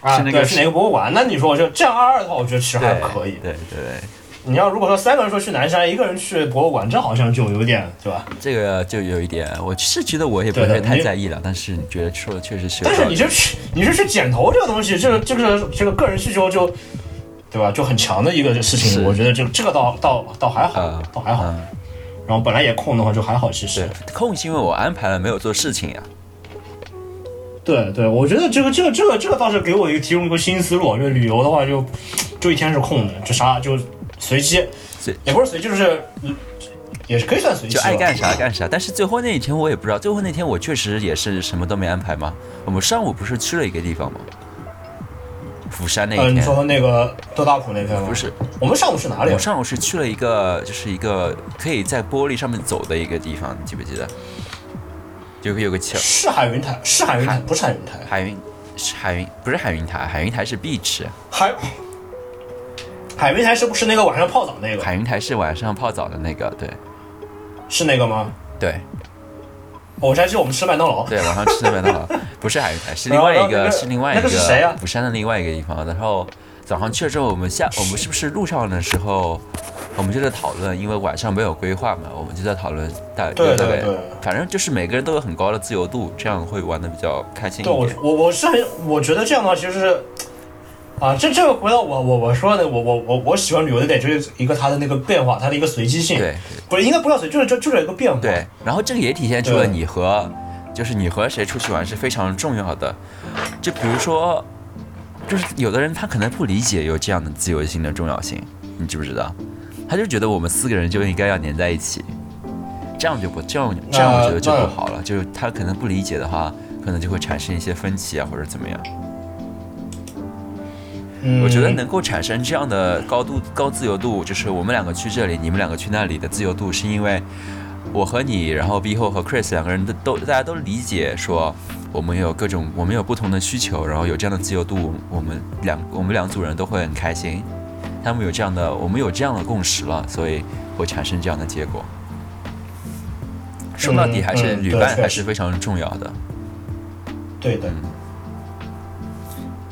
B: 啊，
A: 去那个
B: 对，去哪个博物馆？那你说我就这样二二的话，我觉得其实还可以。
A: 对对对，
B: 你要如果说三个人说去南山，一个人去博物馆，这好像就有点对吧？
A: 这个就有一点，我是觉得我也不
B: 对的
A: 会太在意了，但是你觉得说的确实是有
B: 但是。你就去，你就去剪头这个东西，这个这个这个个人需求就，对吧？就很强的一个事情，我觉得这这个倒倒倒还好
A: 嗯，
B: 倒还好。
A: 嗯
B: 然后本来也空的话就还好，其实
A: 对。空是因为我安排了没有做事情呀。
B: 对对，我觉得这个这个这个这个倒是给我一个提供一个新思路。因为旅游的话就就一天是空的，就啥就随机，
A: 随
B: 也不是随机，就是嗯也是可以算随机。
A: 就爱干啥干啥，但是最后那一天我也不知道，最后那天我确实也是什么都没安排嘛。我们上午不是去了一个地方吗？釜山那天，
B: 你说那个多大浦那天吗？
A: 不是，
B: 我们上午是哪里啊
A: 我？上午是去了一个，就是一个可以在玻璃上面走的一个地方，你记不记得？就有个桥，
B: 是海云台，是海云台，不是海云台，
A: 海云是海云，不是海云台，海云台是 beach，
B: 海海云台是不是那个晚上泡澡那个？
A: 海云台是晚上泡澡的那个，对
B: 是那个吗？
A: 对
B: 我才记得我们吃麦当劳。
A: 对，晚上吃的麦当劳，不是海云台，是另外一个，
B: 那个
A: 是另外一
B: 那个是谁啊
A: 釜山的另外一个地方。然后早上去了之后，我们下我们是不是路上的时候，我们就在讨论，因为晚上没有规划嘛，我们就在讨论大
B: 对对对，
A: 反正就是每个人都有很高的自由度，这样会玩的比较开心
B: 对我
A: 一点。
B: 我我是很我觉得这样的话其实是。啊，这这个回到我我我说的，我我我我喜欢旅游的点就是一个它的那个变化，它的一个随机性，
A: 对
B: 不是应该不叫随，就是就就是一个变化，
A: 对，然后这个也体现出了你和就是你和谁出去玩是非常重要的。就比如说，就是有的人他可能不理解有这样的自由性的重要性，你知不知道？他就觉得我们四个人就应该要粘在一起，这样就不这样这样我觉得就不好了。就是他可能不理解的话，可能就会产生一些分歧啊，或者怎么样。
B: 嗯，
A: 我觉得能够产生这样的高度高自由度，就是我们两个去这里，你们两个去那里的自由度，是因为我和你，然后 B 后和 Chris 两个人都都大家都理解说，我们有各种我们有不同的需求，然后有这样的自由度，我们两我们两组人都会很开心。他们有这样的，我们有这样的共识了，所以会产生这样的结果。说到底，还是
B: 嗯
A: 旅伴还是非常重要的。
B: 对的。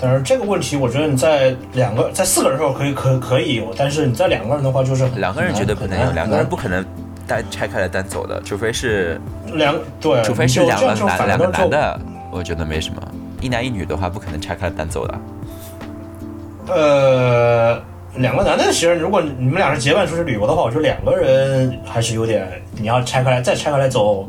B: 但是这个问题，我觉得你在两个在四个人的时候可以可可以有，但是你在两个人的话就是
A: 两个人绝对不能有，两个人不可能单拆开来单走的，除非是
B: 两对，
A: 除非是两个男两个男的，我觉得没什么。一男一女的话，不可能拆开单走的。
B: 呃，两个男的，其实如果你们俩是结伴出去旅游的话，我觉得两个人还是有点，你要拆开来再拆开来走，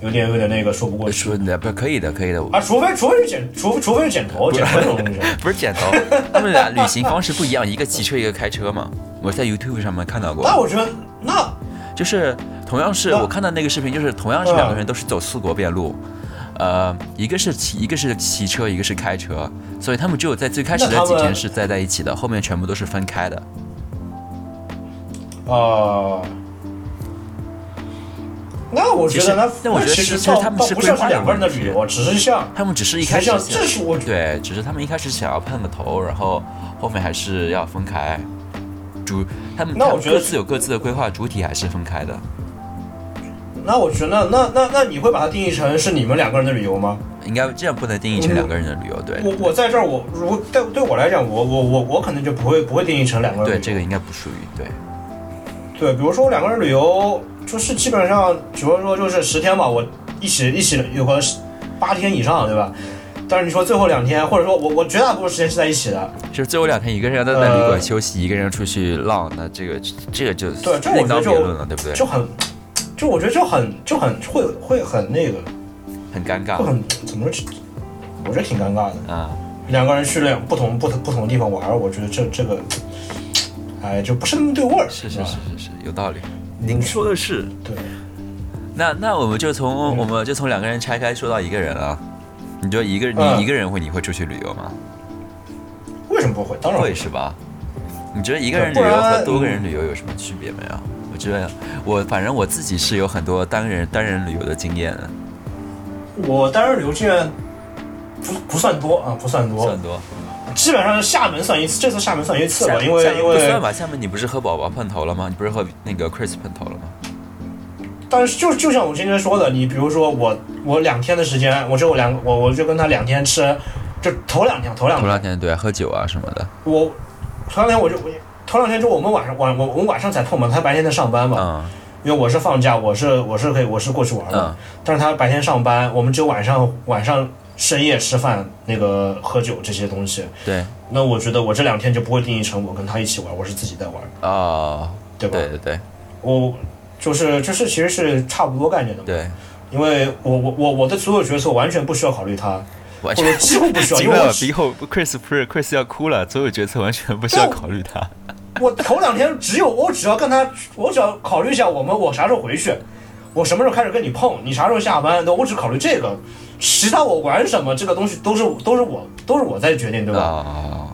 B: 有点有点那个说不过去
A: 说的不可以的，可以的。
B: 啊。除非除非是剪，除除非是剪头，剪头这种东西。
A: 不是剪头，他们俩旅行方式不一样，一个骑车，一个开车嘛。我在 YouTube 上面看到过，
B: 那我觉得那
A: 就是同样是我看到那个视频，就是同样是两个人都是走四国边路，呃，一个是骑，一个是骑车，一个是开车，所以他们只有在最开始的几天是在在一起的，后面全部都是分开的。
B: 呃，那我觉得那
A: 那我觉得
B: 其实
A: 其实他们是
B: 不是两个人的旅游，只是像
A: 他们只是一开始
B: 这是我
A: 对，只是他们一开始想要碰个头，然后后面还是要分开。主他们
B: 那我觉得
A: 各自有各自的规划，主体还是分开的。
B: 那我觉得那那那那你会把它定义成是你们两个人的旅游吗？
A: 应该这样不能定义成两个人的旅游，对
B: 我我在这儿，我如果对对我来讲，我我我我可能就不会不会定义成两个人
A: 对，这个应该不属于对。
B: 对，比如说我两个人旅游，就是基本上，比如说就是十天吧，我一起一起有个八天以上，对吧？但是你说最后两天，或者说我我绝大部分时间是在一起的，
A: 就是最后两天，一个人要在在旅馆
B: 呃
A: 休息，一个人出去浪，那这个这个就
B: 对这我
A: 另当
B: 觉得就
A: 别论了，对不对？
B: 就很就我觉得就很就很会会很那个，
A: 很尴尬
B: 会很怎么说？我觉得挺尴尬的。
A: 啊。
B: 两个人去两不同不同不同的地方玩，我觉得这这个，哎，就不是那么对味儿。
A: 是是是是是，有道理。
B: 您
A: 说的是。
B: 对。
A: 那那我们就从我们就从两个人拆开说到一个人了。你觉得一个人你一个人会你会出去旅游吗？
B: 为什么不会？当然
A: 会是吧？你觉得一个人旅游和多个人旅游有什么区别没有？我觉得我反正我自己是有很多单人单人旅游的经验。
B: 我单人旅游经验。不不算多啊，不算多，
A: 算多。
B: 基本上厦门算一次，这次厦门算一次吧，因为因为
A: 不算吧。厦门你不是和宝宝碰头了吗？你不是和那个 Chris 碰头了吗？
B: 但是就就像我今天说的，你比如说我我两天的时间，我就两我我就跟他两天吃，就头两天头两天头
A: 两天对喝酒啊什么的。
B: 我头两天我就头两天就我们晚上晚我我们晚上才碰嘛，他白天在上班嘛。
A: 嗯。
B: 因为我是放假，我是我是可以我是过去玩的，但是他白天上班，我们只有晚上晚上。深夜吃饭，那个喝酒这些东西，
A: 对，
B: 那我觉得我这两天就不会定义成我跟他一起玩，我是自己在玩
A: 啊，
B: 对吧？
A: 对对对，
B: 我就是就是其实是差不多概念的，
A: 对，
B: 因为我我我我的所有决策完全不需要考虑他，
A: 完全
B: 几乎不需要，因为
A: 以后 Chris 不是 Chris 要哭了，所有决策完全不需要考虑他。
B: 我头两天只有我只要跟他，我只要考虑一下我们我啥时候回去，我什么时候开始跟你碰，你啥时候下班，那我只考虑这个。其他我玩什么，这个东西都是都是我都是我在决定，对吧？
A: 啊，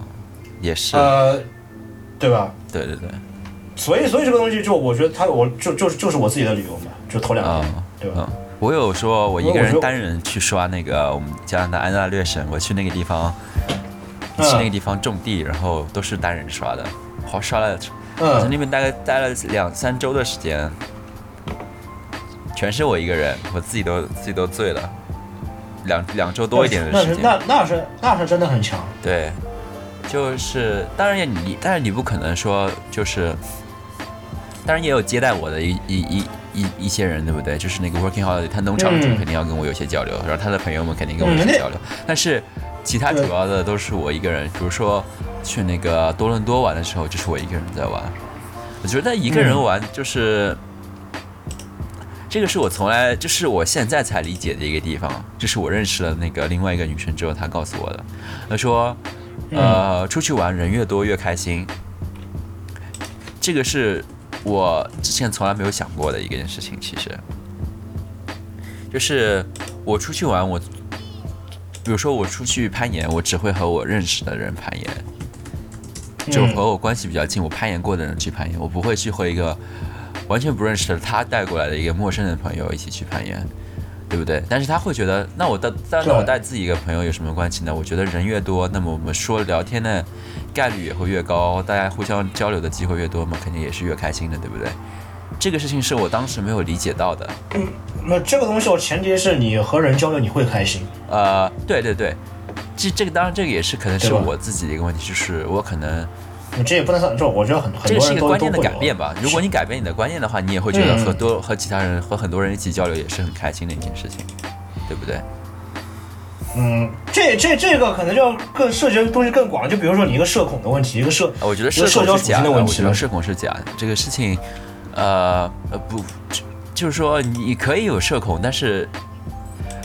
A: 也是。
B: 呃，对吧？
A: 对对对。
B: 所以所以这个东西就我觉得他我就就是就是我自己的理由嘛，就头两天，对吧？
A: 我有说我一个人单人去刷那个我们加拿大安大略省，我去那个地方，去那个地方种地，然后都是单人刷的，好刷了，我在那边大概待了两三周的时间，全是我一个人，我自己都自己都醉了。两两周多一点的时间，
B: 那那是那是真的很强。
A: 对，就是当然也你，但是你不可能说就是，当然也有接待我的一一一一一些人，对不对？就是那个 working holiday，他农场主肯定要跟我有些交流，然后他的朋友们肯定跟我有些交流。但是其他主要的都是我一个人，比如说去那个多伦多玩的时候，就是我一个人在玩。我觉得一个人玩就是。这个是我从来就是我现在才理解的一个地方，就是我认识了那个另外一个女生之后，她告诉我的。她说，呃，出去玩人越多越开心。这个是我之前从来没有想过的一件事情。其实，就是我出去玩，我比如说我出去攀岩，我只会和我认识的人攀岩，就和我关系比较近、我攀岩过的人去攀岩，我不会去和一个。完全不认识的他带过来的一个陌生的朋友一起去攀岩，对不对？但是他会觉得，那我带，那我带自己一个朋友有什么关系呢？我觉得人越多，那么我们说聊天的概率也会越高，大家互相交流的机会越多嘛，肯定也是越开心的，对不对？这个事情是我当时没有理解到的。
B: 嗯，那这个东西，我前提是你和人交流你会开心。
A: 呃，对对对，这这个当然这个也是可能是我自己的一个问题，就是我可能。
B: 你这也不能算，就我觉得很很多
A: 这个是一个观念的改变吧。如果你改变你的观念的话，你也会觉得和多和其他人和很多人一起交流也是很开心的一件事情，对不对？
B: 嗯，这这这个可能就更涉及的东西更广。就比如说你一个社恐的问题，一个社，
A: 我觉得社恐是假的。我觉得社恐是假的。这个事情，呃呃不，就是说你可以有社恐，但是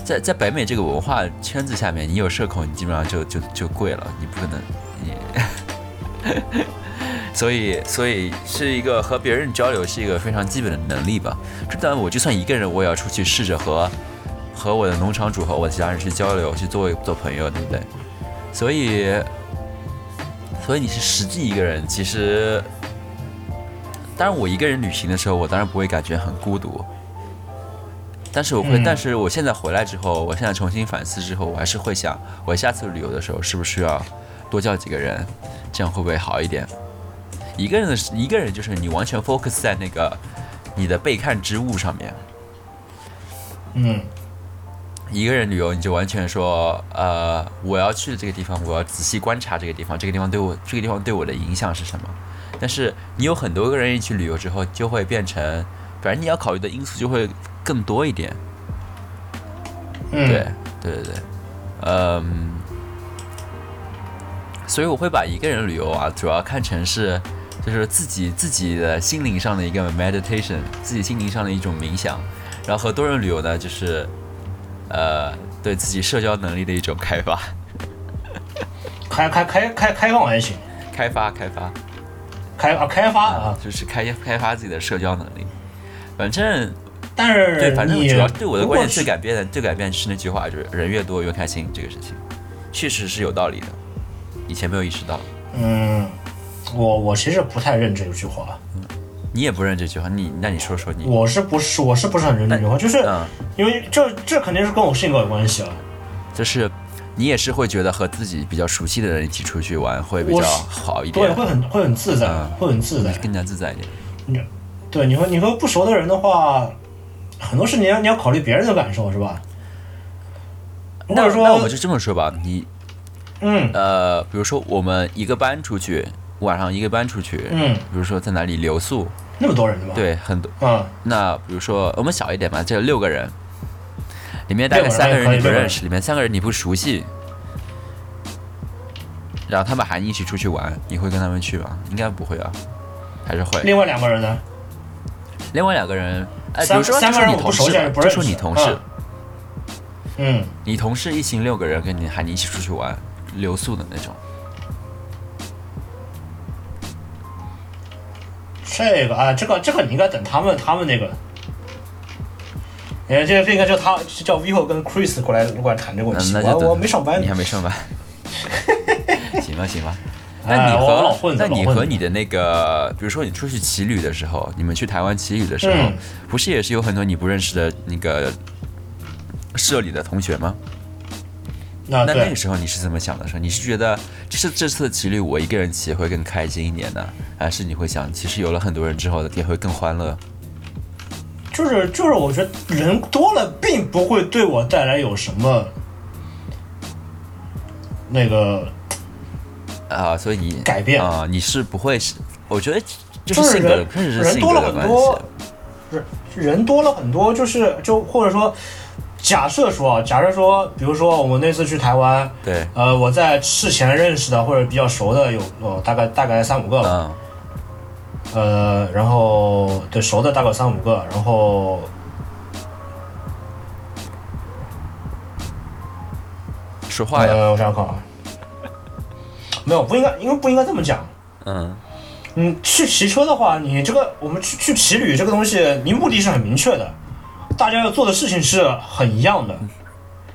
A: 在在北美这个文化圈子下面，你有社恐，你基本上就就就跪了，你不可能你。所以，所以是一个和别人交流是一个非常基本的能力吧。这当然，我就算一个人，我也要出去试着和和我的农场主和我的其他人去交流，去做做朋友，对不对？所以，所以你是实际一个人。其实，当然，我一个人旅行的时候，我当然不会感觉很孤独。但是我会，但是我现在回来之后，我现在重新反思之后，我还是会想，我下次旅游的时候是不是需要。多叫几个人，这样会不会好一点？一个人的一个人就是你完全 focus 在那个你的被看之物上面。
B: 嗯，
A: 一个人旅游你就完全说，呃，我要去的这个地方，我要仔细观察这个地方，这个地方对我这个地方对我的影响是什么？但是你有很多个人一起旅游之后，就会变成，反正你要考虑的因素就会更多一点。
B: 嗯，
A: 对对对对，嗯。所以我会把一个人旅游啊，主要看成是，就是自己自己的心灵上的一个 meditation，自己心灵上的一种冥想。然后和多人旅游呢，就是呃对自己社交能力的一种开发，
B: 开开开开开放还行，
A: 开发开发。
B: 开啊开发啊，
A: 就是开开发自己的社交能力。反正
B: 但是
A: 对，反正主要对我的观点最改变的最改变是那句话，就是人越多越开心这个事情，确实是有道理的，以前没有意识到。
B: 嗯，我我其实不太认这句话，
A: 你也不认这句话，你那你说说你，
B: 我是不是我是不是很认这句话？就是
A: 嗯，
B: 因为这这肯定是跟我性格有关系啊。
A: 就是你也是会觉得和自己比较熟悉的人一起出去玩会比较好一点对，
B: 会很会很自在，
A: 嗯
B: 会很自在。
A: 更加自在一点。
B: 你对你和你和不熟的人的话，很多事你要你要考虑别人的感受是吧？或
A: 那
B: 者说，
A: 那我们就这么说吧，你
B: 嗯
A: 呃，比如说我们一个班出去，晚上一个班出去，
B: 嗯，
A: 比如说在哪里留宿，
B: 那么多人对吧？，
A: 对，很多。
B: 嗯，
A: 那比如说我们小一点吧，这有六个人，里面大概三个人你不认识，里面三个人你不熟悉，然后他们喊你一起出去玩，你会跟他们去吗？应该不会啊，还是会。
B: 另外两个人呢？
A: 另外两个人，哎，比
B: 三
A: 如说
B: 不
A: 就说你同事
B: 不
A: 说你同事，
B: 嗯，
A: 你同事一行六个人跟你喊你一起出去玩，留宿的那种。
B: 这个啊，这个这个你应该等他们他们那个。哎，这这应该叫他叫 Vivo 跟 Chris 过来过来谈这个问
A: 嗯，
B: 题。我我没上班
A: 你，还没上班。行吧，行吧。
B: 哎
A: 那你和那你和你的那个，比如说你出去骑旅的时候，你们去台湾骑旅的时候，
B: 嗯
A: 不是也是有很多你不认识的那个社里的同学吗？
B: 啊
A: 那那个，时候你是怎么想的？说你是觉得这是这次的骑旅我一个人骑会更开心一点呢，还是你会想其实有了很多人之后也会更欢乐？
B: 就是就是，我觉得人多了并不会对我带来有什么那个
A: 啊，所以你
B: 改变
A: 啊，你是不会是？我觉得就
B: 就是是
A: 性格的，
B: 人
A: 确实是
B: 人多了
A: 性格的关
B: 很多
A: 系。
B: 人人多了很多，就是就或者说，假设说啊，假设说，比如说我们那次去台湾，
A: 对，
B: 呃，我在事前认识的或者比较熟的有呃大概大概三五个吧，
A: 嗯，
B: 呃，然后对熟的大概三五个，然后
A: 说话呀，
B: 呃，我想想看啊，没有不应该，因为不应该这么讲。
A: 嗯，
B: 你，去骑车的话，你这个我们去去骑旅这个东西，你目的是很明确的，大家要做的事情是很一样的，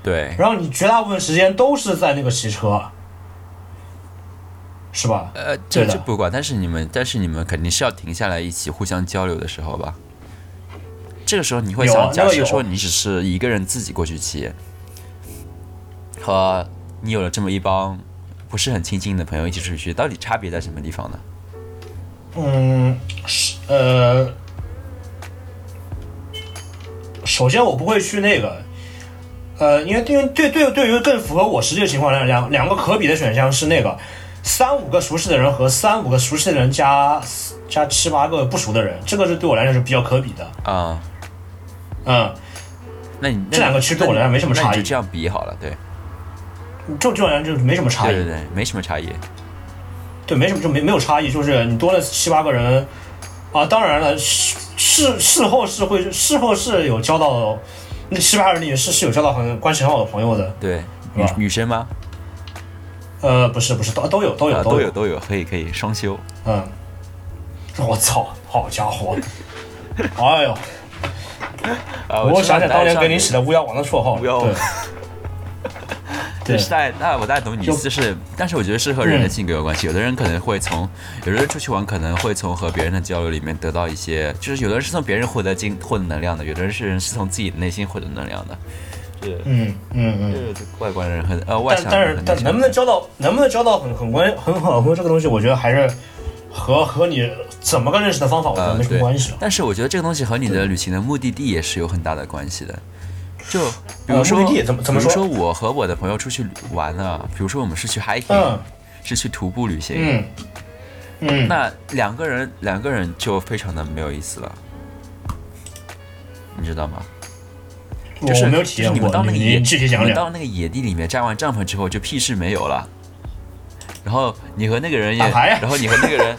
A: 对，
B: 然后你绝大部分时间都是在那个骑车，是吧？
A: 呃，这这不管，但是你们，但是你们肯定是要停下来一起互相交流的时候吧？这个时候你会想，假设说你只是一个人自己过去骑，和你有了这么一帮不是很亲近的朋友一起出去，到底差别在什么地方呢？
B: 嗯，是呃，首先我不会去那个，呃，因为因为对对对于更符合我实际的情况来讲，两个可比的选项是那个三五个熟悉的人和三五个熟悉的人加加七八个不熟的人，这个是对我来讲是比较可比的。
A: 啊、
B: 嗯，
A: 那你
B: 这两个其实对我来讲没什么差异
A: 就这样比好了，对，
B: 就这种人就没什么差异。
A: 对对对，没什么差异。
B: 对，没什么，就没没有差异，就是你多了七八个人，啊，当然了，事事事后是会事后是有交到，那七八个人里是是有交到很关系很好的朋友的，
A: 对，女女生吗？
B: 呃，不是不是都都有都有
A: 啊，
B: 都
A: 都有都有，可以可以双休。
B: 嗯，我操，好家伙，哎呦，
A: 啊，
B: 我想起来当年给你
A: 起
B: 起的巫妖王的绰号，
A: 巫妖王 就是大概，那我大概懂你意思，就是，但是我觉得是和人的
B: 嗯
A: 性格有关系。有的人可能会从，有的人出去玩可能会从和别人的交流里面得到一些，就是有的人是从别人获得精获得能量的，有的人是是从自己内心获得能量的。是，
B: 嗯嗯嗯。
A: 就是外观人和呃外
B: 但
A: 向
B: 但是但能不能交到能不能交到很很关很好的朋友，这个东西我觉得还是和和你怎么个认识的方法，我觉得
A: 呃
B: 没什么
A: 对
B: 关系了。
A: 但是我觉得这个东西和你的旅行的目的地也是有很大的关系的。就比
B: 呃
A: 如说，
B: 目的地怎么怎么
A: 比如
B: 说
A: 说我和我的朋友出去玩了，比如说我们是去 hiking，、
B: 嗯。
A: 是去徒步旅行，
B: 嗯。嗯，
A: 那两个人两个人就非常的没有意思了，你知道吗？就是你们到那个
B: 你
A: 野，
B: 你具体讲讲。
A: 你们到那个野地里面扎完帐篷之后就屁事没有了，然后你和那个人也，然后你和那个人，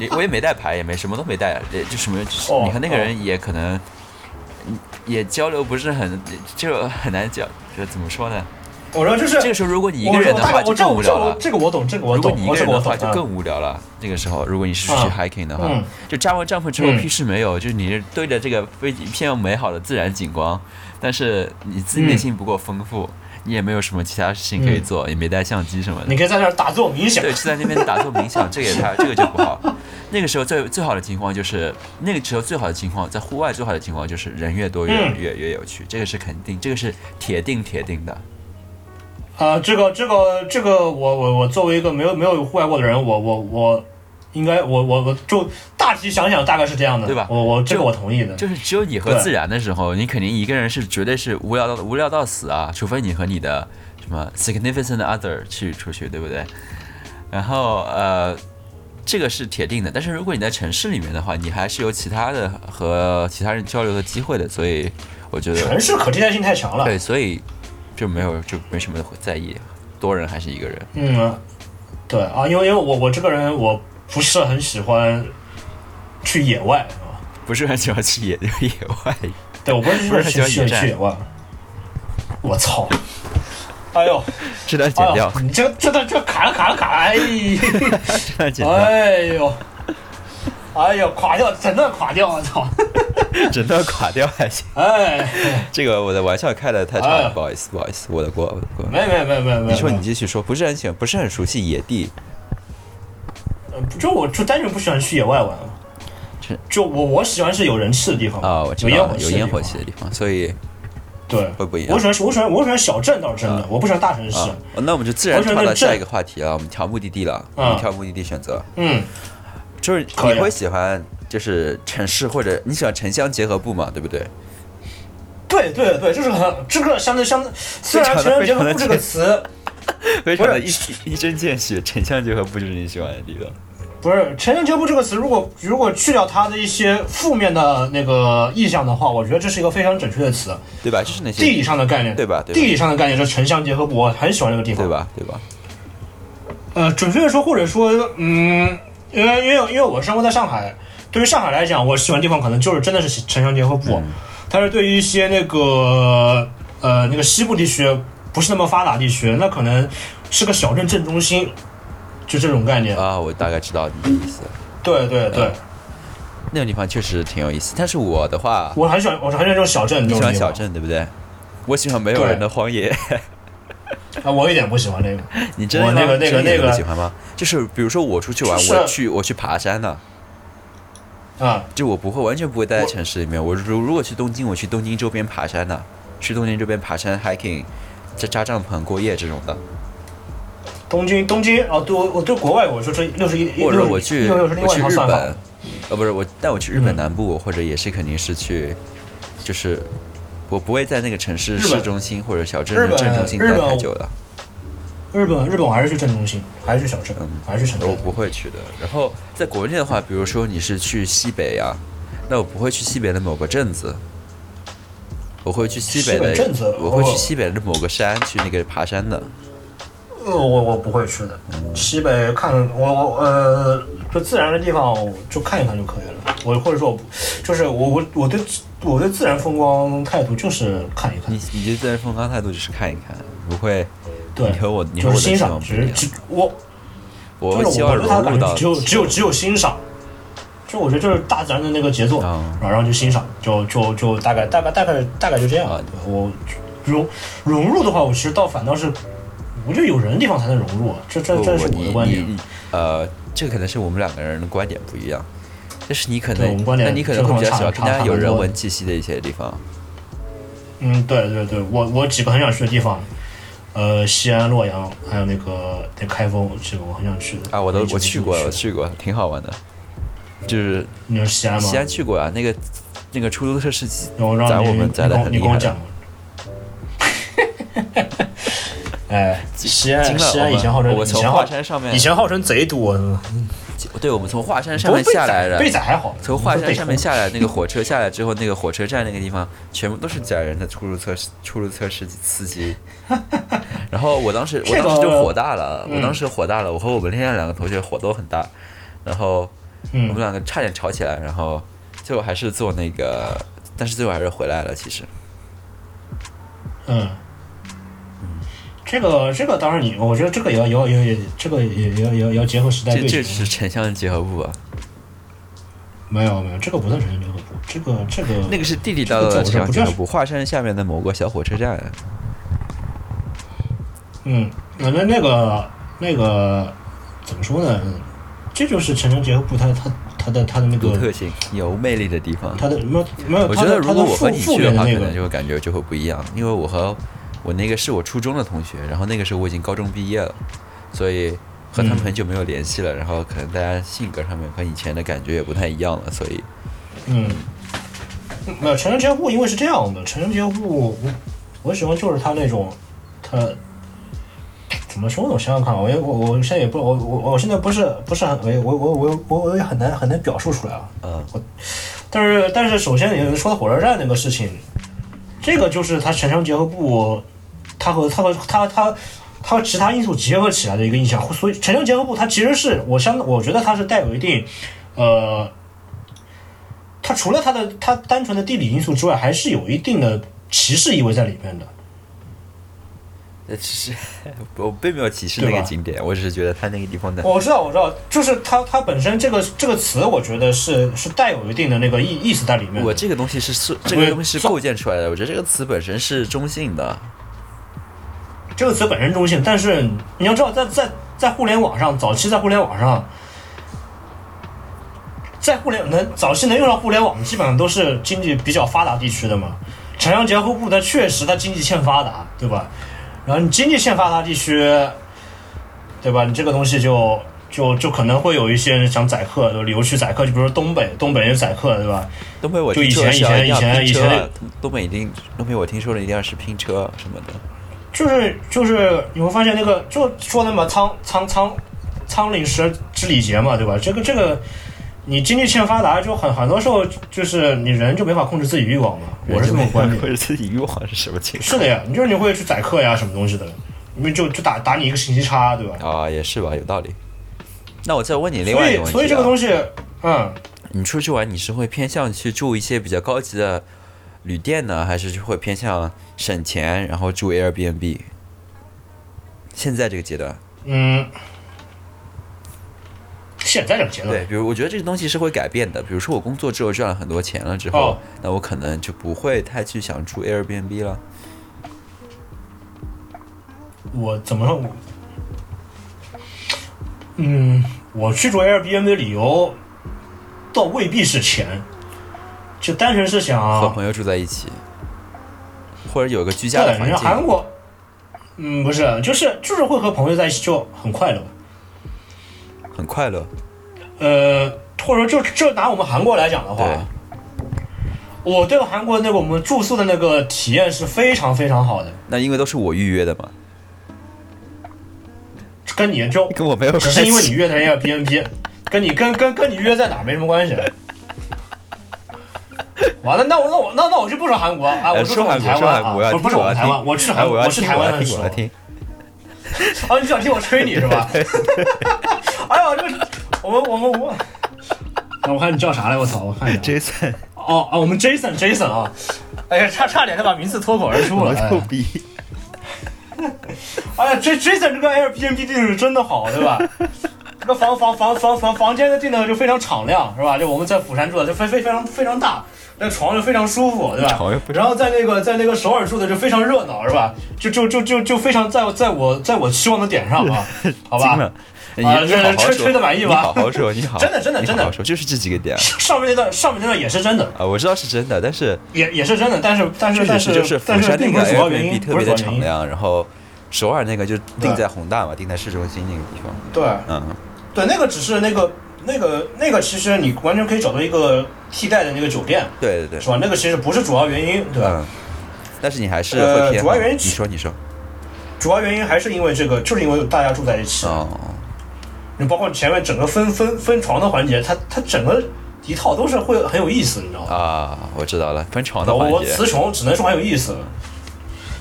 A: 你我也没带牌，也没什么都没带，也就什么，就是
B: 哦
A: 你和那个人也可能，嗯也交流不是很，就很难讲，就怎么说呢？
B: 我说就是
A: 这个时候如果你一个人的话，就更无聊了。
B: 这个我懂，这个我懂，
A: 如果你一
B: 个
A: 人的话，就
B: 啊
A: 更无聊了。这个时候，如果你是去
B: 嗯
A: hiking 的话
B: 嗯，
A: 就扎完帐篷之后
B: 嗯
A: 屁事没有，就是你是对着这个非一片美好的自然景观，但是你自己内心不够丰富，你也没有什么其他事情可以做，也没带相机什么的
B: 你。可以在那儿打坐冥想
A: 对，。就在那边打坐冥想，这个也太这个就不好。那个时候最最好的情况就是，那个时候最好的情况，在户外最好的情况就是人越多越、
B: 嗯
A: 越越有趣，这个是肯定，这个是铁定铁定的。
B: 啊，这个这个这个，我我我作为一个没有没有户外过的人，我我我应该我我我就大体想想，大概是这样的，
A: 对吧
B: 我我这个我同意的。
A: 就是只有你和自然的时候，你肯定一个人是绝对是无聊到无聊到死啊，除非你和你的什么 significant other 去出去，对不对？然后呃，这个是铁定的。但是如果你在城市里面的话，你还是有其他的和其他人交流的机会的，所以我觉得
B: 城市可替代性太强了。
A: 对，所以就没有就没什么在意，多人还是一个人。
B: 嗯，对啊，因为因为我我这个人我不是很喜欢去野外啊，
A: 不是很喜欢去野野外，
B: 对我不是
A: 很喜欢
B: 喜
A: 野战
B: 去野外。我操！哎呦，
A: 这段剪掉
B: 哎，，你这这段这卡了卡了卡了，哎，
A: 这段剪掉，
B: 哎呦，哎呦，垮掉，整段垮掉，我操！
A: 整段垮掉还行。
B: 哎，
A: 这个我的玩笑开的太差了，
B: 哎
A: 不好意思，不好意思，我的锅，我的锅。
B: 没没没没没，
A: 你说你继续说，不是很喜欢，不是很熟悉野地，
B: 呃就我就单纯不喜欢去野外玩。就我我喜欢是有人气的地方
A: 啊，我知
B: 有烟火
A: 道有烟火气
B: 气
A: 的地方，所以。
B: 对，
A: 会不一样
B: 我喜欢我喜欢我喜欢小镇倒是真的，我不喜欢大城市。
A: 啊，那我们就自然跳到下一个话题了，我们挑目的地了，我
B: 嗯
A: 们挑目的地选择，
B: 嗯，
A: 就是你会喜欢就是城市或者你喜欢城乡结合部嘛，对不对？
B: 对对对，就是很这个相对相对，虽然乡结合部
A: 非常的
B: 这个词
A: 非常的一一针见血，城乡结合部就是你喜欢的地方。
B: 不是城乡结合部这个词，如果如果去掉它的一些负面的那个意象的话，我觉得这是一个非常准确的词。
A: 对吧？就是那些
B: 地理上的概念，
A: 对吧对吧
B: 地理上的概念是城乡结合部，我很喜欢这个地方，
A: 对？吧？对吧？
B: 呃，准确的说，或者说，嗯，因为因为因为我生活在上海，对于上海来讲，我喜欢的地方可能就是真的是城乡结合部，但是对于一些那个呃那个西部地区不是那么发达地区，那可能是个小镇镇中心，就这种概念。
A: 啊，我大概知道你的意思。
B: 对对对，
A: 那个地方确实挺有意思，但是我的话，
B: 我很喜欢，我很喜欢这种小镇，
A: 你喜欢小镇对不对？我喜欢没有人的荒野。
B: 啊，我一点不喜欢那个。
A: 你真的
B: 我那个那个那个
A: 不喜欢吗？就是比如说我出去玩，我去我去爬山呢、
B: 啊，
A: 就我不会完全不会待在城市里面。我如如果去东京，我去东京周边爬山呢、去东京周边爬山 hiking，再扎帐篷过夜这种的。
B: 东京东京哦，对我我对国外我说这六十一
A: 或者我去我去日本，呃不是我，但我去日本
B: 嗯
A: 南部，或者也是肯定是去，就是我不会在那个城市市中心或者小镇的镇中心待太久的。
B: 日本日本我还是去镇中心，还是去小镇，还是去城镇。
A: 我不会去的。然后在国内的话，比如说你是去西北呀、那我不会去西北的某个镇子，我会去西北的
B: 北镇子
A: 我会去
B: 哦
A: 西北的某个山去那个爬山的。
B: 呃，我我不会去的。西北看我我呃，就自然的地方就看一看就可以了。我或者说我不，就是我我我对我对自然风光态度就是看一看
A: 你，你对自然风光态度就是看一看，不会。
B: 对
A: 你和我，你和
B: 就是欣赏，
A: 不一样。
B: 只只我
A: 我
B: 就是
A: 会希望融
B: 我对感觉只有只有只有欣赏。就我觉得就是大自然的那个节奏，
A: 嗯
B: 然后然后就欣赏，就就就大概大概大概大概就这样。
A: 啊
B: 我融融入的话，我其实倒反倒是，我觉得有人的地方才能融入，这这这是
A: 你
B: 的观点。
A: 呃，这个可能是我们两个人的观点不一样。但是你可能那你可能会比较喜欢
B: 正
A: 更加有人文气息的一些地方。
B: 嗯，对对对，我我几个很想去的地方，呃，西安、洛阳，还有那个那开封，这个我很想去的
A: 啊，我都我去过，我
B: 去
A: 去过，挺好玩的。就是
B: 你是西安吗？
A: 西安去过啊，那个那个出租车司机载我们载的很厉害
B: 你跟我讲。哎，西安西安以前号称
A: 我从
B: 以前号
A: 华山上面
B: 以前号称贼多，
A: 对，我们从华山上面下来的从华山上面
B: 下，
A: 来，那个火车下来之后，那个火车站那个地方全部都是假人的出租车出租车司机司机。然后我当时我当时就火大了，
B: 嗯
A: 我当时火大了，我和我们另外两个同学火都很大。然后
B: 嗯
A: 我们两个差点吵起来，然后最后还是坐那个，但是最后还是回来了。其实，
B: 嗯，这个这个当然你，我觉得这个也要要要也要这个也也要也要也要结合时代
A: 这
B: 背景。
A: 这是城乡结合部啊，
B: 没有没有，这个不算城乡结合部，这个这个
A: 那个是地地道道的城乡结合部，华山下面的某个小火车站。
B: 嗯，那那那个那个怎么说呢？这就是城乡结合部它它它的它的那个
A: 独特性、有魅力的地方。
B: 它的没有没有，
A: 我觉得如果我和你去的话，可能就会感觉就会不一样，因为我和我那个是我初中的同学，然后那个时候我已经高中毕业了，所以和他们
B: 嗯
A: 很久没有联系了，然后可能大家性格上面和以前的感觉也不太一样了，所以
B: 嗯，没有城乡结合部，因为是这样的，城乡结合部我我喜欢就是他那种他。怎么说呢？我想想看，我也我我现在也不我我我现在不是不是很我我我我我我也很难很难表述出来啊。
A: 嗯，
B: 但是但是首先你说的火车站那个事情，这个就是它城乡结合部，它和它和它它它和其他因素结合起来的一个印象。所以城乡结合部它其实是我相我觉得它是带有一定呃，它除了它的它单纯的地理因素之外，还是有一定的歧视意味在里面的。
A: 呃，其实我并没有歧视那个景点，我只是觉得它那个地方的
B: 我知道，我知道，就是它它本身这个这个词，我觉得是是带有一定的那个意意思在里面。
A: 我这个东西是是这个东西是构建出来的，我觉得这个词本身是中性的。
B: 这个词本身中性，但是你要知道在，在在互联网上，早期在互联网上，在互联能早期能用上互联网，基本上都是经济比较发达地区的嘛。城乡结合部它确实它经济欠发达，对吧？然后你经济欠发达地区，对吧？你这个东西就就就可能会有一些人想宰客，就旅游区宰客，就比如说东北，东北人宰客，对吧？
A: 东北我
B: 就以前以前以前以前
A: 东北一定东北我听说了一定要是拼车什么的。
B: 就是就是你会发现那个就说的嘛，苍苍苍苍岭时之礼节嘛，对吧？这个这个，你经济欠发达，就很很多时候就是你人就没法控制自己欲望嘛，我是这么观点
A: 控制自己欲望是什么情况？
B: 是的呀，你就是你会去宰客呀，什么东西的，因为就就打打你一个信息差，对吧？
A: 啊，也是吧，有道理。那我再问你另外一个问题、啊，
B: 以所以这个东西，嗯，
A: 你出去玩，你是会偏向去住一些比较高级的旅店呢，还是会偏向省钱，然后住 Airbnb？现在这个阶段，
B: 嗯，现在这个阶段
A: 对，，比如我觉得这个东西是会改变的。比如说我工作之后赚了很多钱了之后，
B: 哦
A: 那我可能就不会太去想住 Airbnb 了。
B: 我怎么说？我嗯，我去住 Airbnb 的理由，倒未必是钱，就单纯是想和，
A: 朋友住在一起，或者有个居家的
B: 对，
A: 环
B: 你看韩。国，嗯，不是，就是就是会和朋友在一起就很快乐，
A: 很快乐，
B: 呃，或者说就就拿我们韩国来讲的
A: 对
B: 话，，我对韩国那个我们住宿的那个体验是非常非常好的，
A: 那因为都是我预约的嘛，
B: 跟你就
A: 跟我没有关系。
B: 只是因为你约的人要 B N B，跟你跟跟跟你约在哪没什么关系。完了，那我那我那那我就不说韩国啊，我
A: 呃说
B: 台湾啊，不不是，
A: 我
B: 台湾，我去
A: 哎
B: 韩我去台湾的时候。啊，你想听我吹你是吧？哎呦，这我们我们我，啊我看你叫啥来？我操，我看一下。
A: Jason，
B: 哦啊，我们 Jason Jason 啊，哎呀，差差点就把名字脱口而出了。
A: 逗逼。
B: 哎呀，J Jason 这个 Airbnb 定的是真的好，对吧？这个房房房房房房间的定的就非常敞亮，是吧？就我们在釜山住的就非非非常非常大，那个床就非常舒服，对吧然后在那个在那个首尔住的就非常热闹，是吧？就就就就就非常在在我在我期望的点上啊，好吧啊这
A: 你好好说，
B: 吹吹得满意吧
A: 你好好说，你好，
B: 真的真的真的
A: 说，就是这几个点啊
B: 上面那段上面那段也是真的，
A: 啊，我知道是真的，但是
B: 也也是真的，但是但是但
A: 是就是釜山那个
B: 主要原
A: Airbnb
B: 因，
A: 特别的。敞亮，然后首尔那个就定在宏大嘛，定在市中心那个地方，
B: 对
A: 嗯，
B: 对，那个只是那个那个那个，其实你完全可以找到一个替代的那个酒店，
A: 对对对
B: 是，吧？那个其实不是主要原因，对吧？
A: 嗯，但是你还是
B: 呃
A: 会偏，
B: 主要原因
A: 你说你说，
B: 主要原因还是因为这个，就是因为大家住在一起。
A: 哦，
B: 你包括前面整个分分分床的环节，它它整个一套都是会很有意思，你知道吗？
A: 啊，我知道了，分床的
B: 我
A: 环节，
B: 我词穷，只能说很有意思。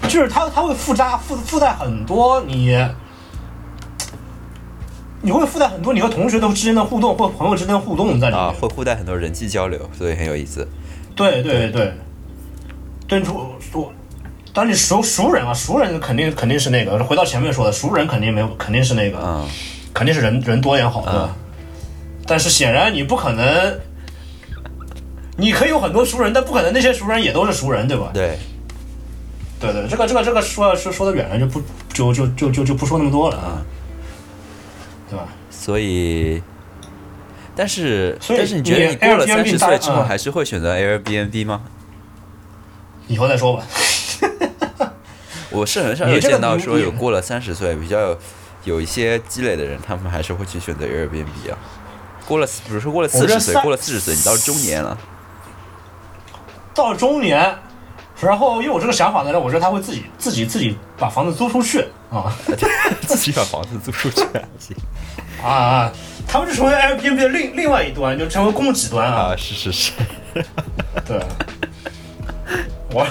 B: 就是它它会附加附附带很多你你会附带很多你和同学的之间的互动或朋友之间的互动在里面。
A: 啊，会附带很多人际交流，所以很有意思。
B: 对对对，对，我我，当然你熟熟人啊，熟人肯定肯定是那个，回到前面说的，熟人肯定没有，肯定是那个，
A: 嗯，
B: 肯定是人人多点好的。但是显然你不可能，你可以有很多熟人，但不可能那些熟人也都是熟人，对吧？
A: 对，
B: 对对，这个这个这个说说说的远了，就不就就就就就不说那么多了啊，对吧？
A: 所以，但是
B: 所以
A: 但是你觉得
B: 你
A: 你过了三十岁之后，还是会选择 Airbnb 吗？
B: 以后再说吧。
A: 我是很少有见到说有过了三十岁比较有有一些积累的人，他们还是会去选择 Airbnb 啊。过了，比如说过了四十岁，过了四十岁，你到了中年了，
B: 到中年，然后因为我这个想法的人，我觉得他会自己自己自己把房子租出去啊
A: 自己把房子租出去
B: 啊啊！他们就成为 Airbnb 的另另外一端，就成为供给端啊。
A: 啊，是是是，
B: 对，我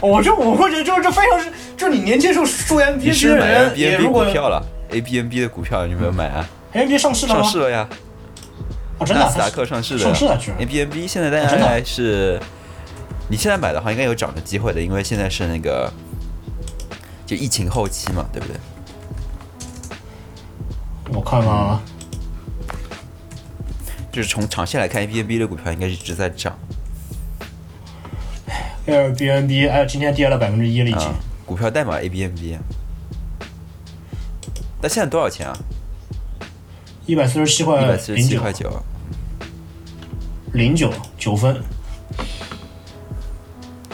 B: 我就我会觉得就是这非常是，就是你年轻时候住
A: 你
B: Airbnb
A: 是买
B: 的人，也如果
A: 股票了？Airbnb 的股票你有没有买啊
B: ？Airbnb 上市了吗？
A: 上市了呀，
B: 哦，真的啊
A: 纳斯达克上市的。
B: 上市了居然
A: Airbnb 现在大概是，你现在买的话应该有涨的机会的，因为现在是那个就疫情后期嘛，对不对？
B: 我看看啊，
A: 就是从长线来看，Airbnb 的股票应该一直在涨
B: Airbnb 哎，今天跌了百分之一了已经
A: 啊。。股票代码 Airbnb，那现在多少钱啊？
B: 一百四十七块
A: 一百四十
B: 零九
A: 七块九。
B: 零九九分。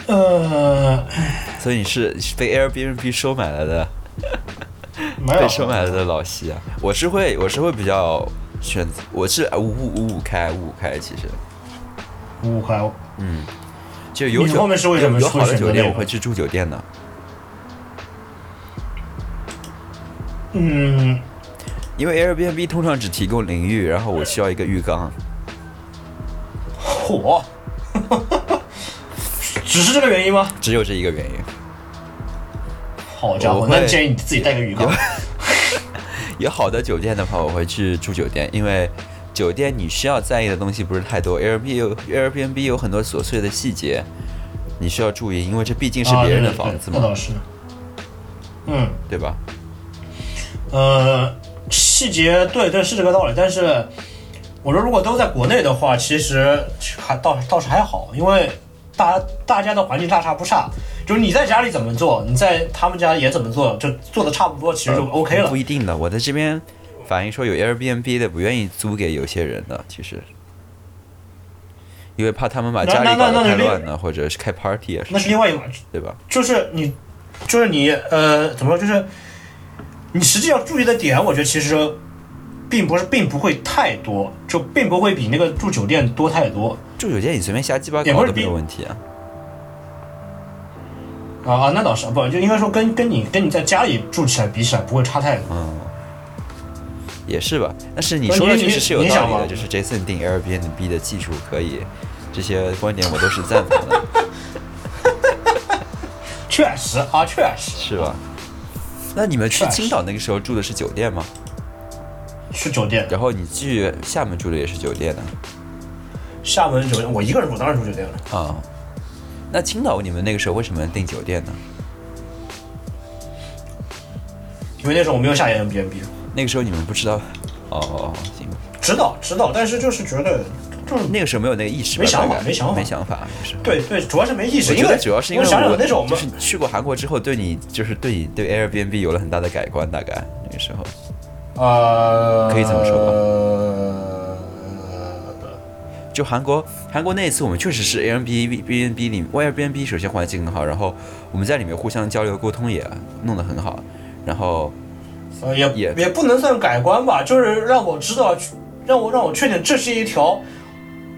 B: 呃，
A: 所以你是被 Airbnb 收买了的 被收买了的老西啊！我是会，我是会比较选择，我是五五五五开五五开，其实
B: 五块，
A: 就有酒
B: 你后面是为什么
A: 有好的酒店，我会去住酒店的。
B: 嗯，
A: 因为 Airbnb 通常只提供淋浴，然后我需要一个浴缸。
B: 嚯，只是这个原因吗？
A: 只有这一个原因。
B: 好家伙，那建议你自己带个浴缸。
A: 有好的酒店的话，我会去住酒店，因为酒店你需要在意的东西不是太多。Airbnb 有 Airbnb 有很多琐碎的细节，你需要注意，因为这毕竟是
B: 啊
A: 别人的房子嘛，
B: 是。嗯，
A: 对吧？
B: 呃，细节对对是这个道理，但是我说如果都在国内的话，其实还倒倒是还好，因为大大家的环境大差不差，就是你在家里怎么做，你在他们家也怎么做，就做的差不多，其实就 OK 了
A: 呃不。一定的，我在这边反映说有 Airbnb 的不愿意租给有些人的，其实。因为怕他们把家里搞得太乱了，或者是开 party 啊什么
B: 那是另外一码，
A: 对吧？
B: 就是你，就是你，呃，怎么说，就是你实际要注意的点，我觉得其实并不是，并不会太多，就并不会比那个住酒店多太多。
A: 住酒店你随便瞎鸡巴搞都没有问题啊。
B: 啊啊，那倒是不，就应该说跟跟你跟你在家里住起来比起来不会差太多。
A: 嗯，也是吧。但是你说的确实是有道理的，就是 Jason 定 Airbnb 的技术可以，这些观点我都是赞同的，
B: 确实啊，确实
A: 是吧？那你们去青岛那个时候住的是酒店吗？
B: 去酒店，
A: 然后你去厦门住的也是酒店呢？
B: 厦门酒店，我一个人住，当然住酒店了。
A: 啊、那青岛你们那个时候为什么订酒店呢？
B: 因为那时候我没有下 Airbnb，
A: 那个时候你们不知道？哦哦哦，行，
B: 知道知道，但是就是觉得就是
A: 那个时候没有那个意识，
B: 没想法没想法
A: 没想法，那个时候。
B: 对对，主要是没意识，
A: 我觉得
B: 因为
A: 主要是因为
B: 因想想
A: 我
B: 那时候我们
A: 就是去过韩国之后，对你就是对你对 Airbnb 有了很大的改观，大概那个时候。
B: 呃，
A: 可以这么说吧
B: 吧。
A: 就韩国，韩国那一次我们确实是 Airbnb B N B 里 Airbnb 首先环境很好，然后我们在里面互相交流沟通也弄得很好，然后
B: 呃，也
A: 也
B: 也不能算改观吧，就是让我知道，让我让我确定这是一条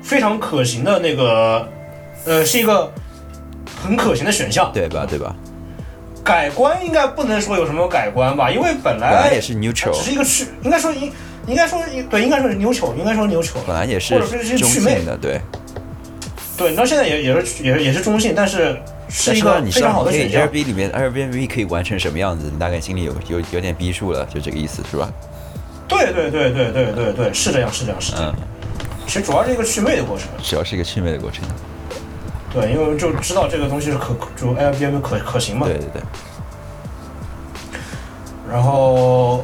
B: 非常可行的那个，呃，是一个很可行的选项。
A: 对吧对吧？
B: 改观应该不能说有什么改观吧，因为本来
A: 也是 neutral，
B: 只是一个去，应该说应应该说对，应该说是牛球，应该说牛球。
A: 本来也是
B: 或者说是
A: 中
B: 祛魅
A: 性的，对。
B: 对，那现在也也是也是也是中性，但是是一个非常好的选项。
A: Airbnb 里面 Airbnb 可以完成什么样子，你大概心里有有有点逼数了，就这个意思是吧？
B: 对对对对对对对，是这样是这样是这样。
A: 嗯，
B: 其实主要是一个祛魅的过程。
A: 主要是一个祛魅的过程。
B: 对，因为就知道这个东西是可就 Airbnb 可可行嘛。
A: 对对对，
B: 然后，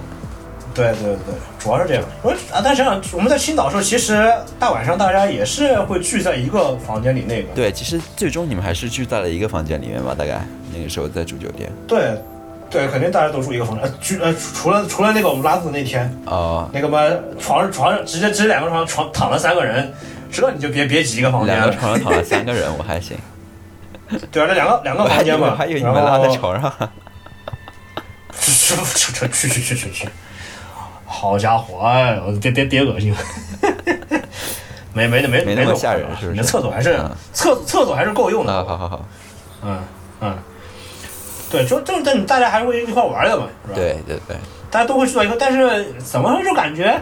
B: 对对对，主要是这样。我，啊，大家想想，我们在青岛的时候，其实大晚上大家也是会聚在一个房间里。那个
A: 对，其实最终你们还是聚在了一个房间里面吧，大概那个时候在住酒店。
B: 对对，肯定大家都住一个房间。呃，聚，呃，除了除了那个我们拉肚子那天。
A: 哦，
B: 那个嘛，床上床上直接直接两个床床躺了三个人，知道你就别别挤一个房间。
A: 两个床上躺了三个人，我还行。
B: 对啊，那两个两个房间嘛，
A: 还以为你们拉在床上。
B: 去去去去去。好家伙，哎，我别别别恶心，没没没
A: 没那么
B: 种
A: 吓人是不是？
B: 你的厕所还是
A: 嗯。
B: 厕厕所还是够用
A: 啊，
B: 的，
A: 好好好，
B: 嗯嗯，对，就就但大家还是会一块玩的嘛，是吧？，
A: 对对对，
B: 大家都会去到一个，但是怎么说就感觉。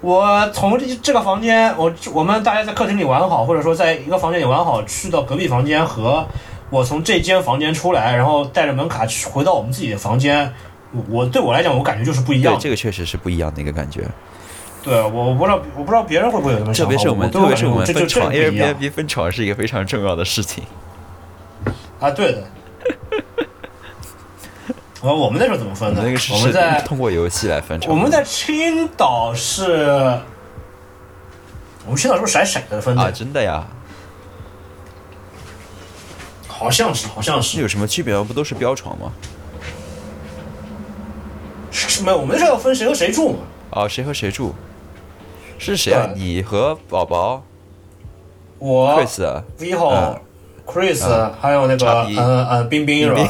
B: 我从这这个房间，我我们大家在客厅里玩好，或者说在一个房间里玩好，去到隔壁房间和我从这间房间出来，然后带着门卡去回到我们自己的房间，我我对我来讲，我感觉就是不一样
A: 对，这个确实是不一样的一个感觉。
B: 对我我不知道我不知道别人会不会有这么想法，
A: 特别是我们，
B: 对
A: 特别是我们分床，Airbnb 分床是一个非常重要的事情。
B: 啊，对的。呃，我们那时候怎么分的？
A: 们那个是
B: 我们在
A: 通过游戏来分床。
B: 我们在青岛是，我们青岛是不是甩骰子分的？
A: 啊，真的呀？
B: 好像是，好像
A: 这
B: 是。
A: 有什么区别吗？不都是标床吗？
B: 是没有，我们那时候要分谁和谁住嘛。
A: 哦，谁和谁住？是谁啊？你和宝宝
B: 我
A: Chris 啊
B: Vivo、
A: 嗯
B: Chris，、
A: 嗯
B: 还有那个
A: 叉 P
B: 嗯嗯冰冰是吧？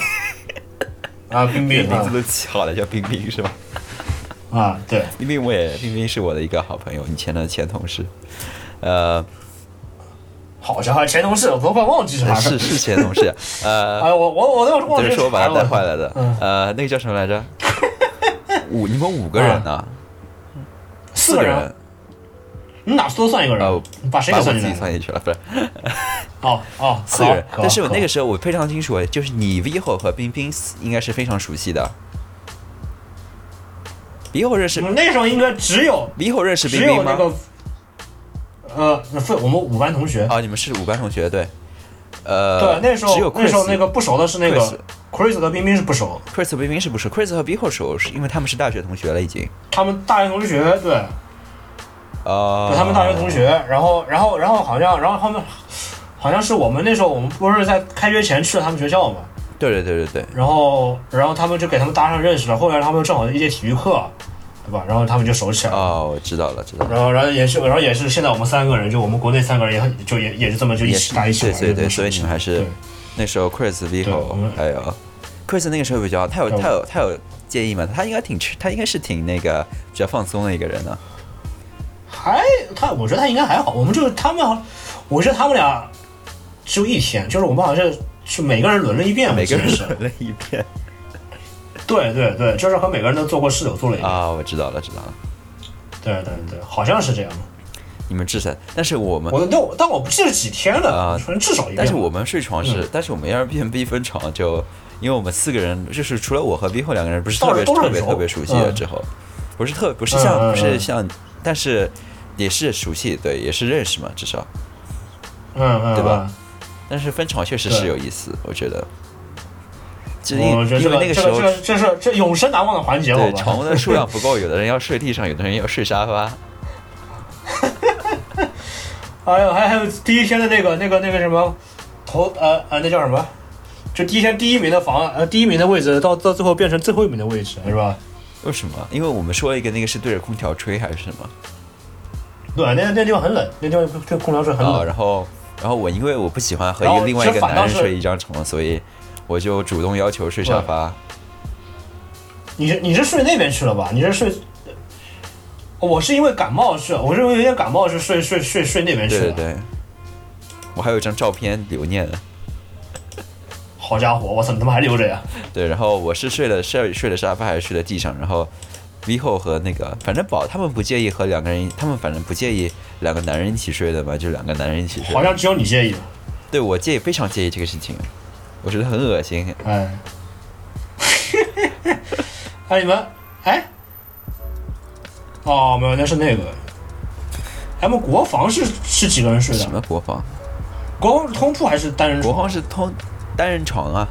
B: 啊，冰冰
A: 名字都起好了，叫冰冰是吧？
B: 啊，对，
A: 冰冰我也，冰冰是我的一个好朋友，以前的前同事。呃，
B: 好家伙，前同事，我都快忘记是哪个。
A: 是是前同事。呃，
B: 哎，我我我都忘记
A: 等于说我把他带坏了的。
B: 嗯
A: 呃，那个叫什么来着？五，你们五个人呢？个
B: 四个人，你哪都算一个人？呃把谁
A: 把我自己
B: 给算进来？
A: 算进去了，不是
B: 哦 哦，
A: 四个人。但是我那个时候我非常清楚，就是你 Vivo 和冰冰应该是非常熟悉的。Vivo 认识
B: 嗯那时候应该只有
A: Vivo 认识冰
B: 只有
A: 冰吗？
B: 那个，呃，非我们五班同学。
A: 啊，你们是五班同学对。呃，
B: 对，那时候
A: 只有
B: 那时候那个不熟的是那个 Chris 和冰冰是不熟
A: ，Chris 和冰冰是不熟？Chris 和 Bico 熟，是因为他们是大学同学了已经。
B: 他们大学同学，对，
A: 啊、
B: 对他们大学同学，然后然后然后好像然后他们好像是我们那时候我们不是在开学前去了他们学校嘛，
A: 对对对对对，
B: 然后然后他们就给他们搭上认识了，后来他们正好一节体育课，对吧？然后他们就熟起来了。
A: 哦，我知道了，知道了。
B: 然后，然后也是，然后也是，现在我们三个人，就我们国内三个人也很，就也也是这么就一
A: 也是
B: 起打一起玩，
A: 对对对，所以你们还是那时候 Chris、Vivo 还有 Chris 那个时候比较，他有他有他有建议吗？他应该挺他应该是挺那个比较放松的一个人呢。
B: 还他，我觉得他应该还好。我们就是他们好，我觉得他们俩只有一天，就是我们好像是是每个人轮了一遍，
A: 每个人轮了一遍
B: 对对对，就是和每个人都做过室友做了一遍，
A: 啊，我知道了，知道了。
B: 对对对，好像是这样。
A: 你们至少，但是我们
B: 我但我但我不记得几天了，
A: 啊
B: 反正至少一遍。
A: 但是我们睡床是，
B: 嗯
A: 但是我们 Airbnb 分床就，因为我们四个人就是除了我和 Vivo 两个人不是特别特别特别熟悉的
B: 嗯
A: 之后，不是特不是像不是像，但是也是熟悉，对，也是认识嘛，至少。
B: 嗯嗯，
A: 对吧
B: 嗯？
A: 但是分床确实是有意思，我觉得。就因
B: 我觉得
A: 因为那个时候
B: 个这个这是这永生难忘的环节？
A: 对床的数量不够，有的人要睡地上，有的人要睡沙发。
B: 还有还还有第一天的那个那个那个什么头呃呃那叫什么？就第一天第一名的房呃第一名的位置到到最后变成最后一名的位置是吧？
A: 为什么？因为我们说了一个那个是对着空调吹还是什么？
B: 对，那那地方很冷，那地方对空调是很
A: 啊，
B: 冷。
A: 然后然后我因为我不喜欢和一个另外一个男人睡一张床，所以我就主动要求睡沙发。
B: 你是你是睡那边去了吧？你是睡？哦我是因为感冒是，我是因为有点感冒是睡睡睡睡那边去了。
A: 对对对，我还有一张照片留念。
B: 好家伙，我操，你他妈还留着呀？
A: 对，然后我是睡了睡睡了沙发还是睡在地上，然后 Vivo 和那个反正宝他们不介意和两个人，他们反正不介意两个男人一起睡的嘛，就两个男人一起睡。
B: 好像只有你介意。
A: 对我介意非常介意这个事情，我觉得很恶心。
B: 哎，哎你们哎，哦，没有，那是那个。M 国防是是几个人睡的？
A: 什么国防？
B: 国防是通铺还是单人
A: 国
B: 床？
A: 防是通单人床啊。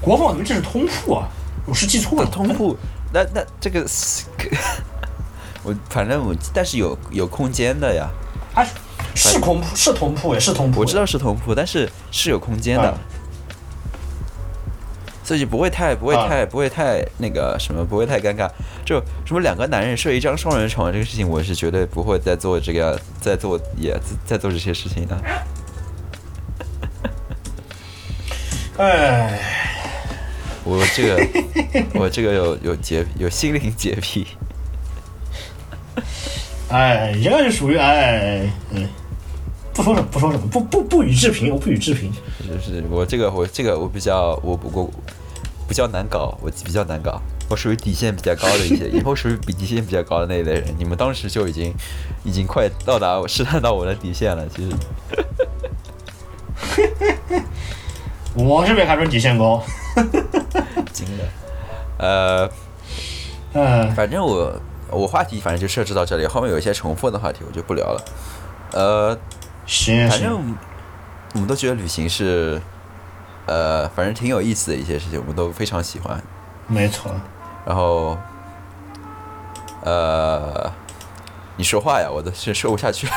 B: 国防怎么这是通铺啊？我是记错了。
A: 通铺，那那这个，我反正我，但是有有空间的呀。
B: 哎，是同铺，是同铺，也是同铺。
A: 我知道是同铺，但是是有空间的，
B: 啊
A: 所以就不会太不会
B: 啊
A: 太不会太那个什么，不会太尴尬。就什么两个男人睡一张双人床这个事情，我是绝对不会再做这个，再做也再做这些事情的。
B: 哎，
A: 我这个我这个有有洁有心灵洁癖。
B: 哎，这个就属于哎，嗯，不说什么，不说什么，不不不予置评，我不予置评。
A: 就是我这个我这个我比较我我比较难搞，我比较难搞，我属于底线比较高的一些，以后属于比底线比较高的那一类人。你们当时就已经已经快到达我试探到我的底线了，其实。
B: 我是没看出底线高。
A: 惊的。呃，
B: 嗯，
A: 反正我我话题反正就设置到这里，后面有一些重复的话题我就不聊了。呃，
B: 行行，
A: 反正我们都觉得旅行是，呃，反正挺有意思的一些事情，我们都非常喜欢。
B: 没错。
A: 然后，呃，你说话呀，我都是说不下去 了。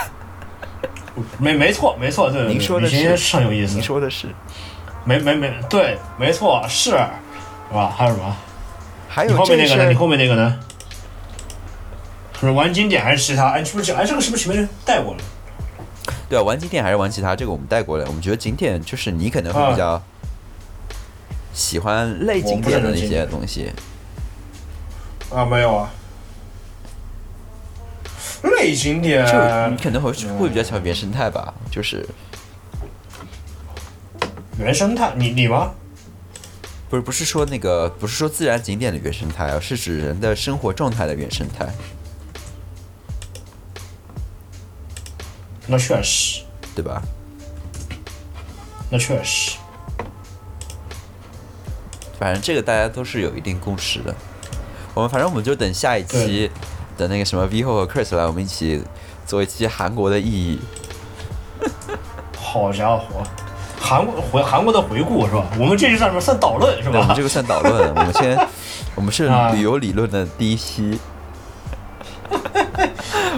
B: 没没错没错，对，对
A: 您说的是
B: 是很有意思
A: 您。说的是，
B: 没没没，对，没错，是，是吧？还有什么？
A: 还
B: 你
A: 有这事
B: 后面那个呢？你，后面那个呢？是玩经典还是其他？哎，是不是？哎，这个是不是前面带过了？
A: 对啊，玩景点还是玩其他，这个我们带过来。我们觉得景点就是你可能会比较喜欢类景点的那些东西。
B: 啊，没有啊。类景点，
A: 就你可能会会比较喜欢原生态吧，就是
B: 原生态，你你吗？
A: 不是不是说那个不是说自然景点的原生态啊，是指人的生活状态的原生态，
B: 那确实，
A: 对吧？
B: 那确实。
A: 反正这个大家都是有一定共识的。我们反正我们就等下一期的那个什么 Vivo 和 Chris 来，我们一起做一期韩国的意义。
B: 好家伙，韩国回韩国的回顾是吧？我们这就算什么？算导论是
A: 吧，我们这？个算导论，我们先，我们是
B: 啊
A: 旅游理论的第一期。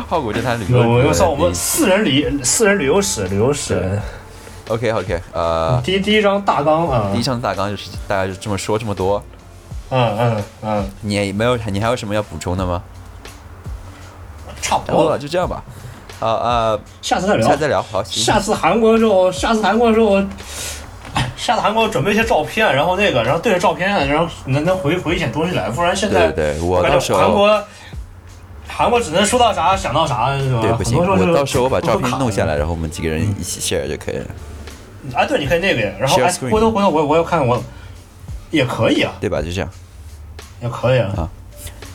A: 浩古这谈旅游
B: 我又算我们。四人旅四人旅游史旅游史
A: OK OK，呃，
B: 第一第一章大纲啊，
A: 第一章大纲就是大概就这么说这么多。
B: 嗯嗯嗯，
A: 你也没有，你还有什么要补充的吗？
B: 差不
A: 多了，就这样吧。啊啊，
B: 下次再聊
A: 下次再聊，好，
B: 下次韩国的时候，下次韩国的时候，哎下次韩国准备一些照片，然后那个，然后对着照片，然后能能回回一点东西来，不然现在
A: 对对对，我
B: 感
A: 到时候
B: 觉韩国韩国只能说到啥想到啥，是吧？
A: 对不行，我到时候我把照片弄下来，然后我们几个人一起 share 就可以了，
B: 哎，对，你可以那个，然后回头回头我我要看我也可以啊，
A: 对吧？就这样。
B: 也可以啊
A: 啊。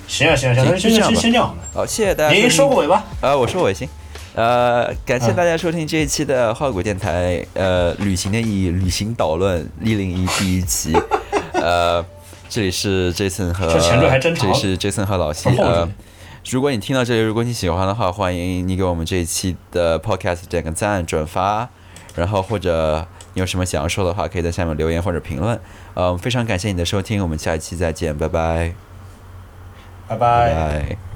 B: 行啊行啊行啊，那
A: 就这样吧
B: 先先这样吧。
A: 好，谢谢大家
B: 您
A: 收
B: 个尾吧。
A: 啊，我收尾行。呃，感谢
B: 嗯
A: 大家收听这一期的花果电台，呃，旅行的意义，旅行导论一零一第一期。呃，这里是 Jason 和
B: 这前缀还真长
A: 这里是 Jason 和老西。呃
B: 重，
A: 如果你听到这里，如果你喜欢的话，欢迎你给我们这一期的 Podcast 点个赞、转发，然后或者你有什么想要说的话，可以在下面留言或者评论。嗯，非常感谢你的收听，我们下一期再见，拜拜，
B: 拜
A: 拜
B: 拜。
A: 拜。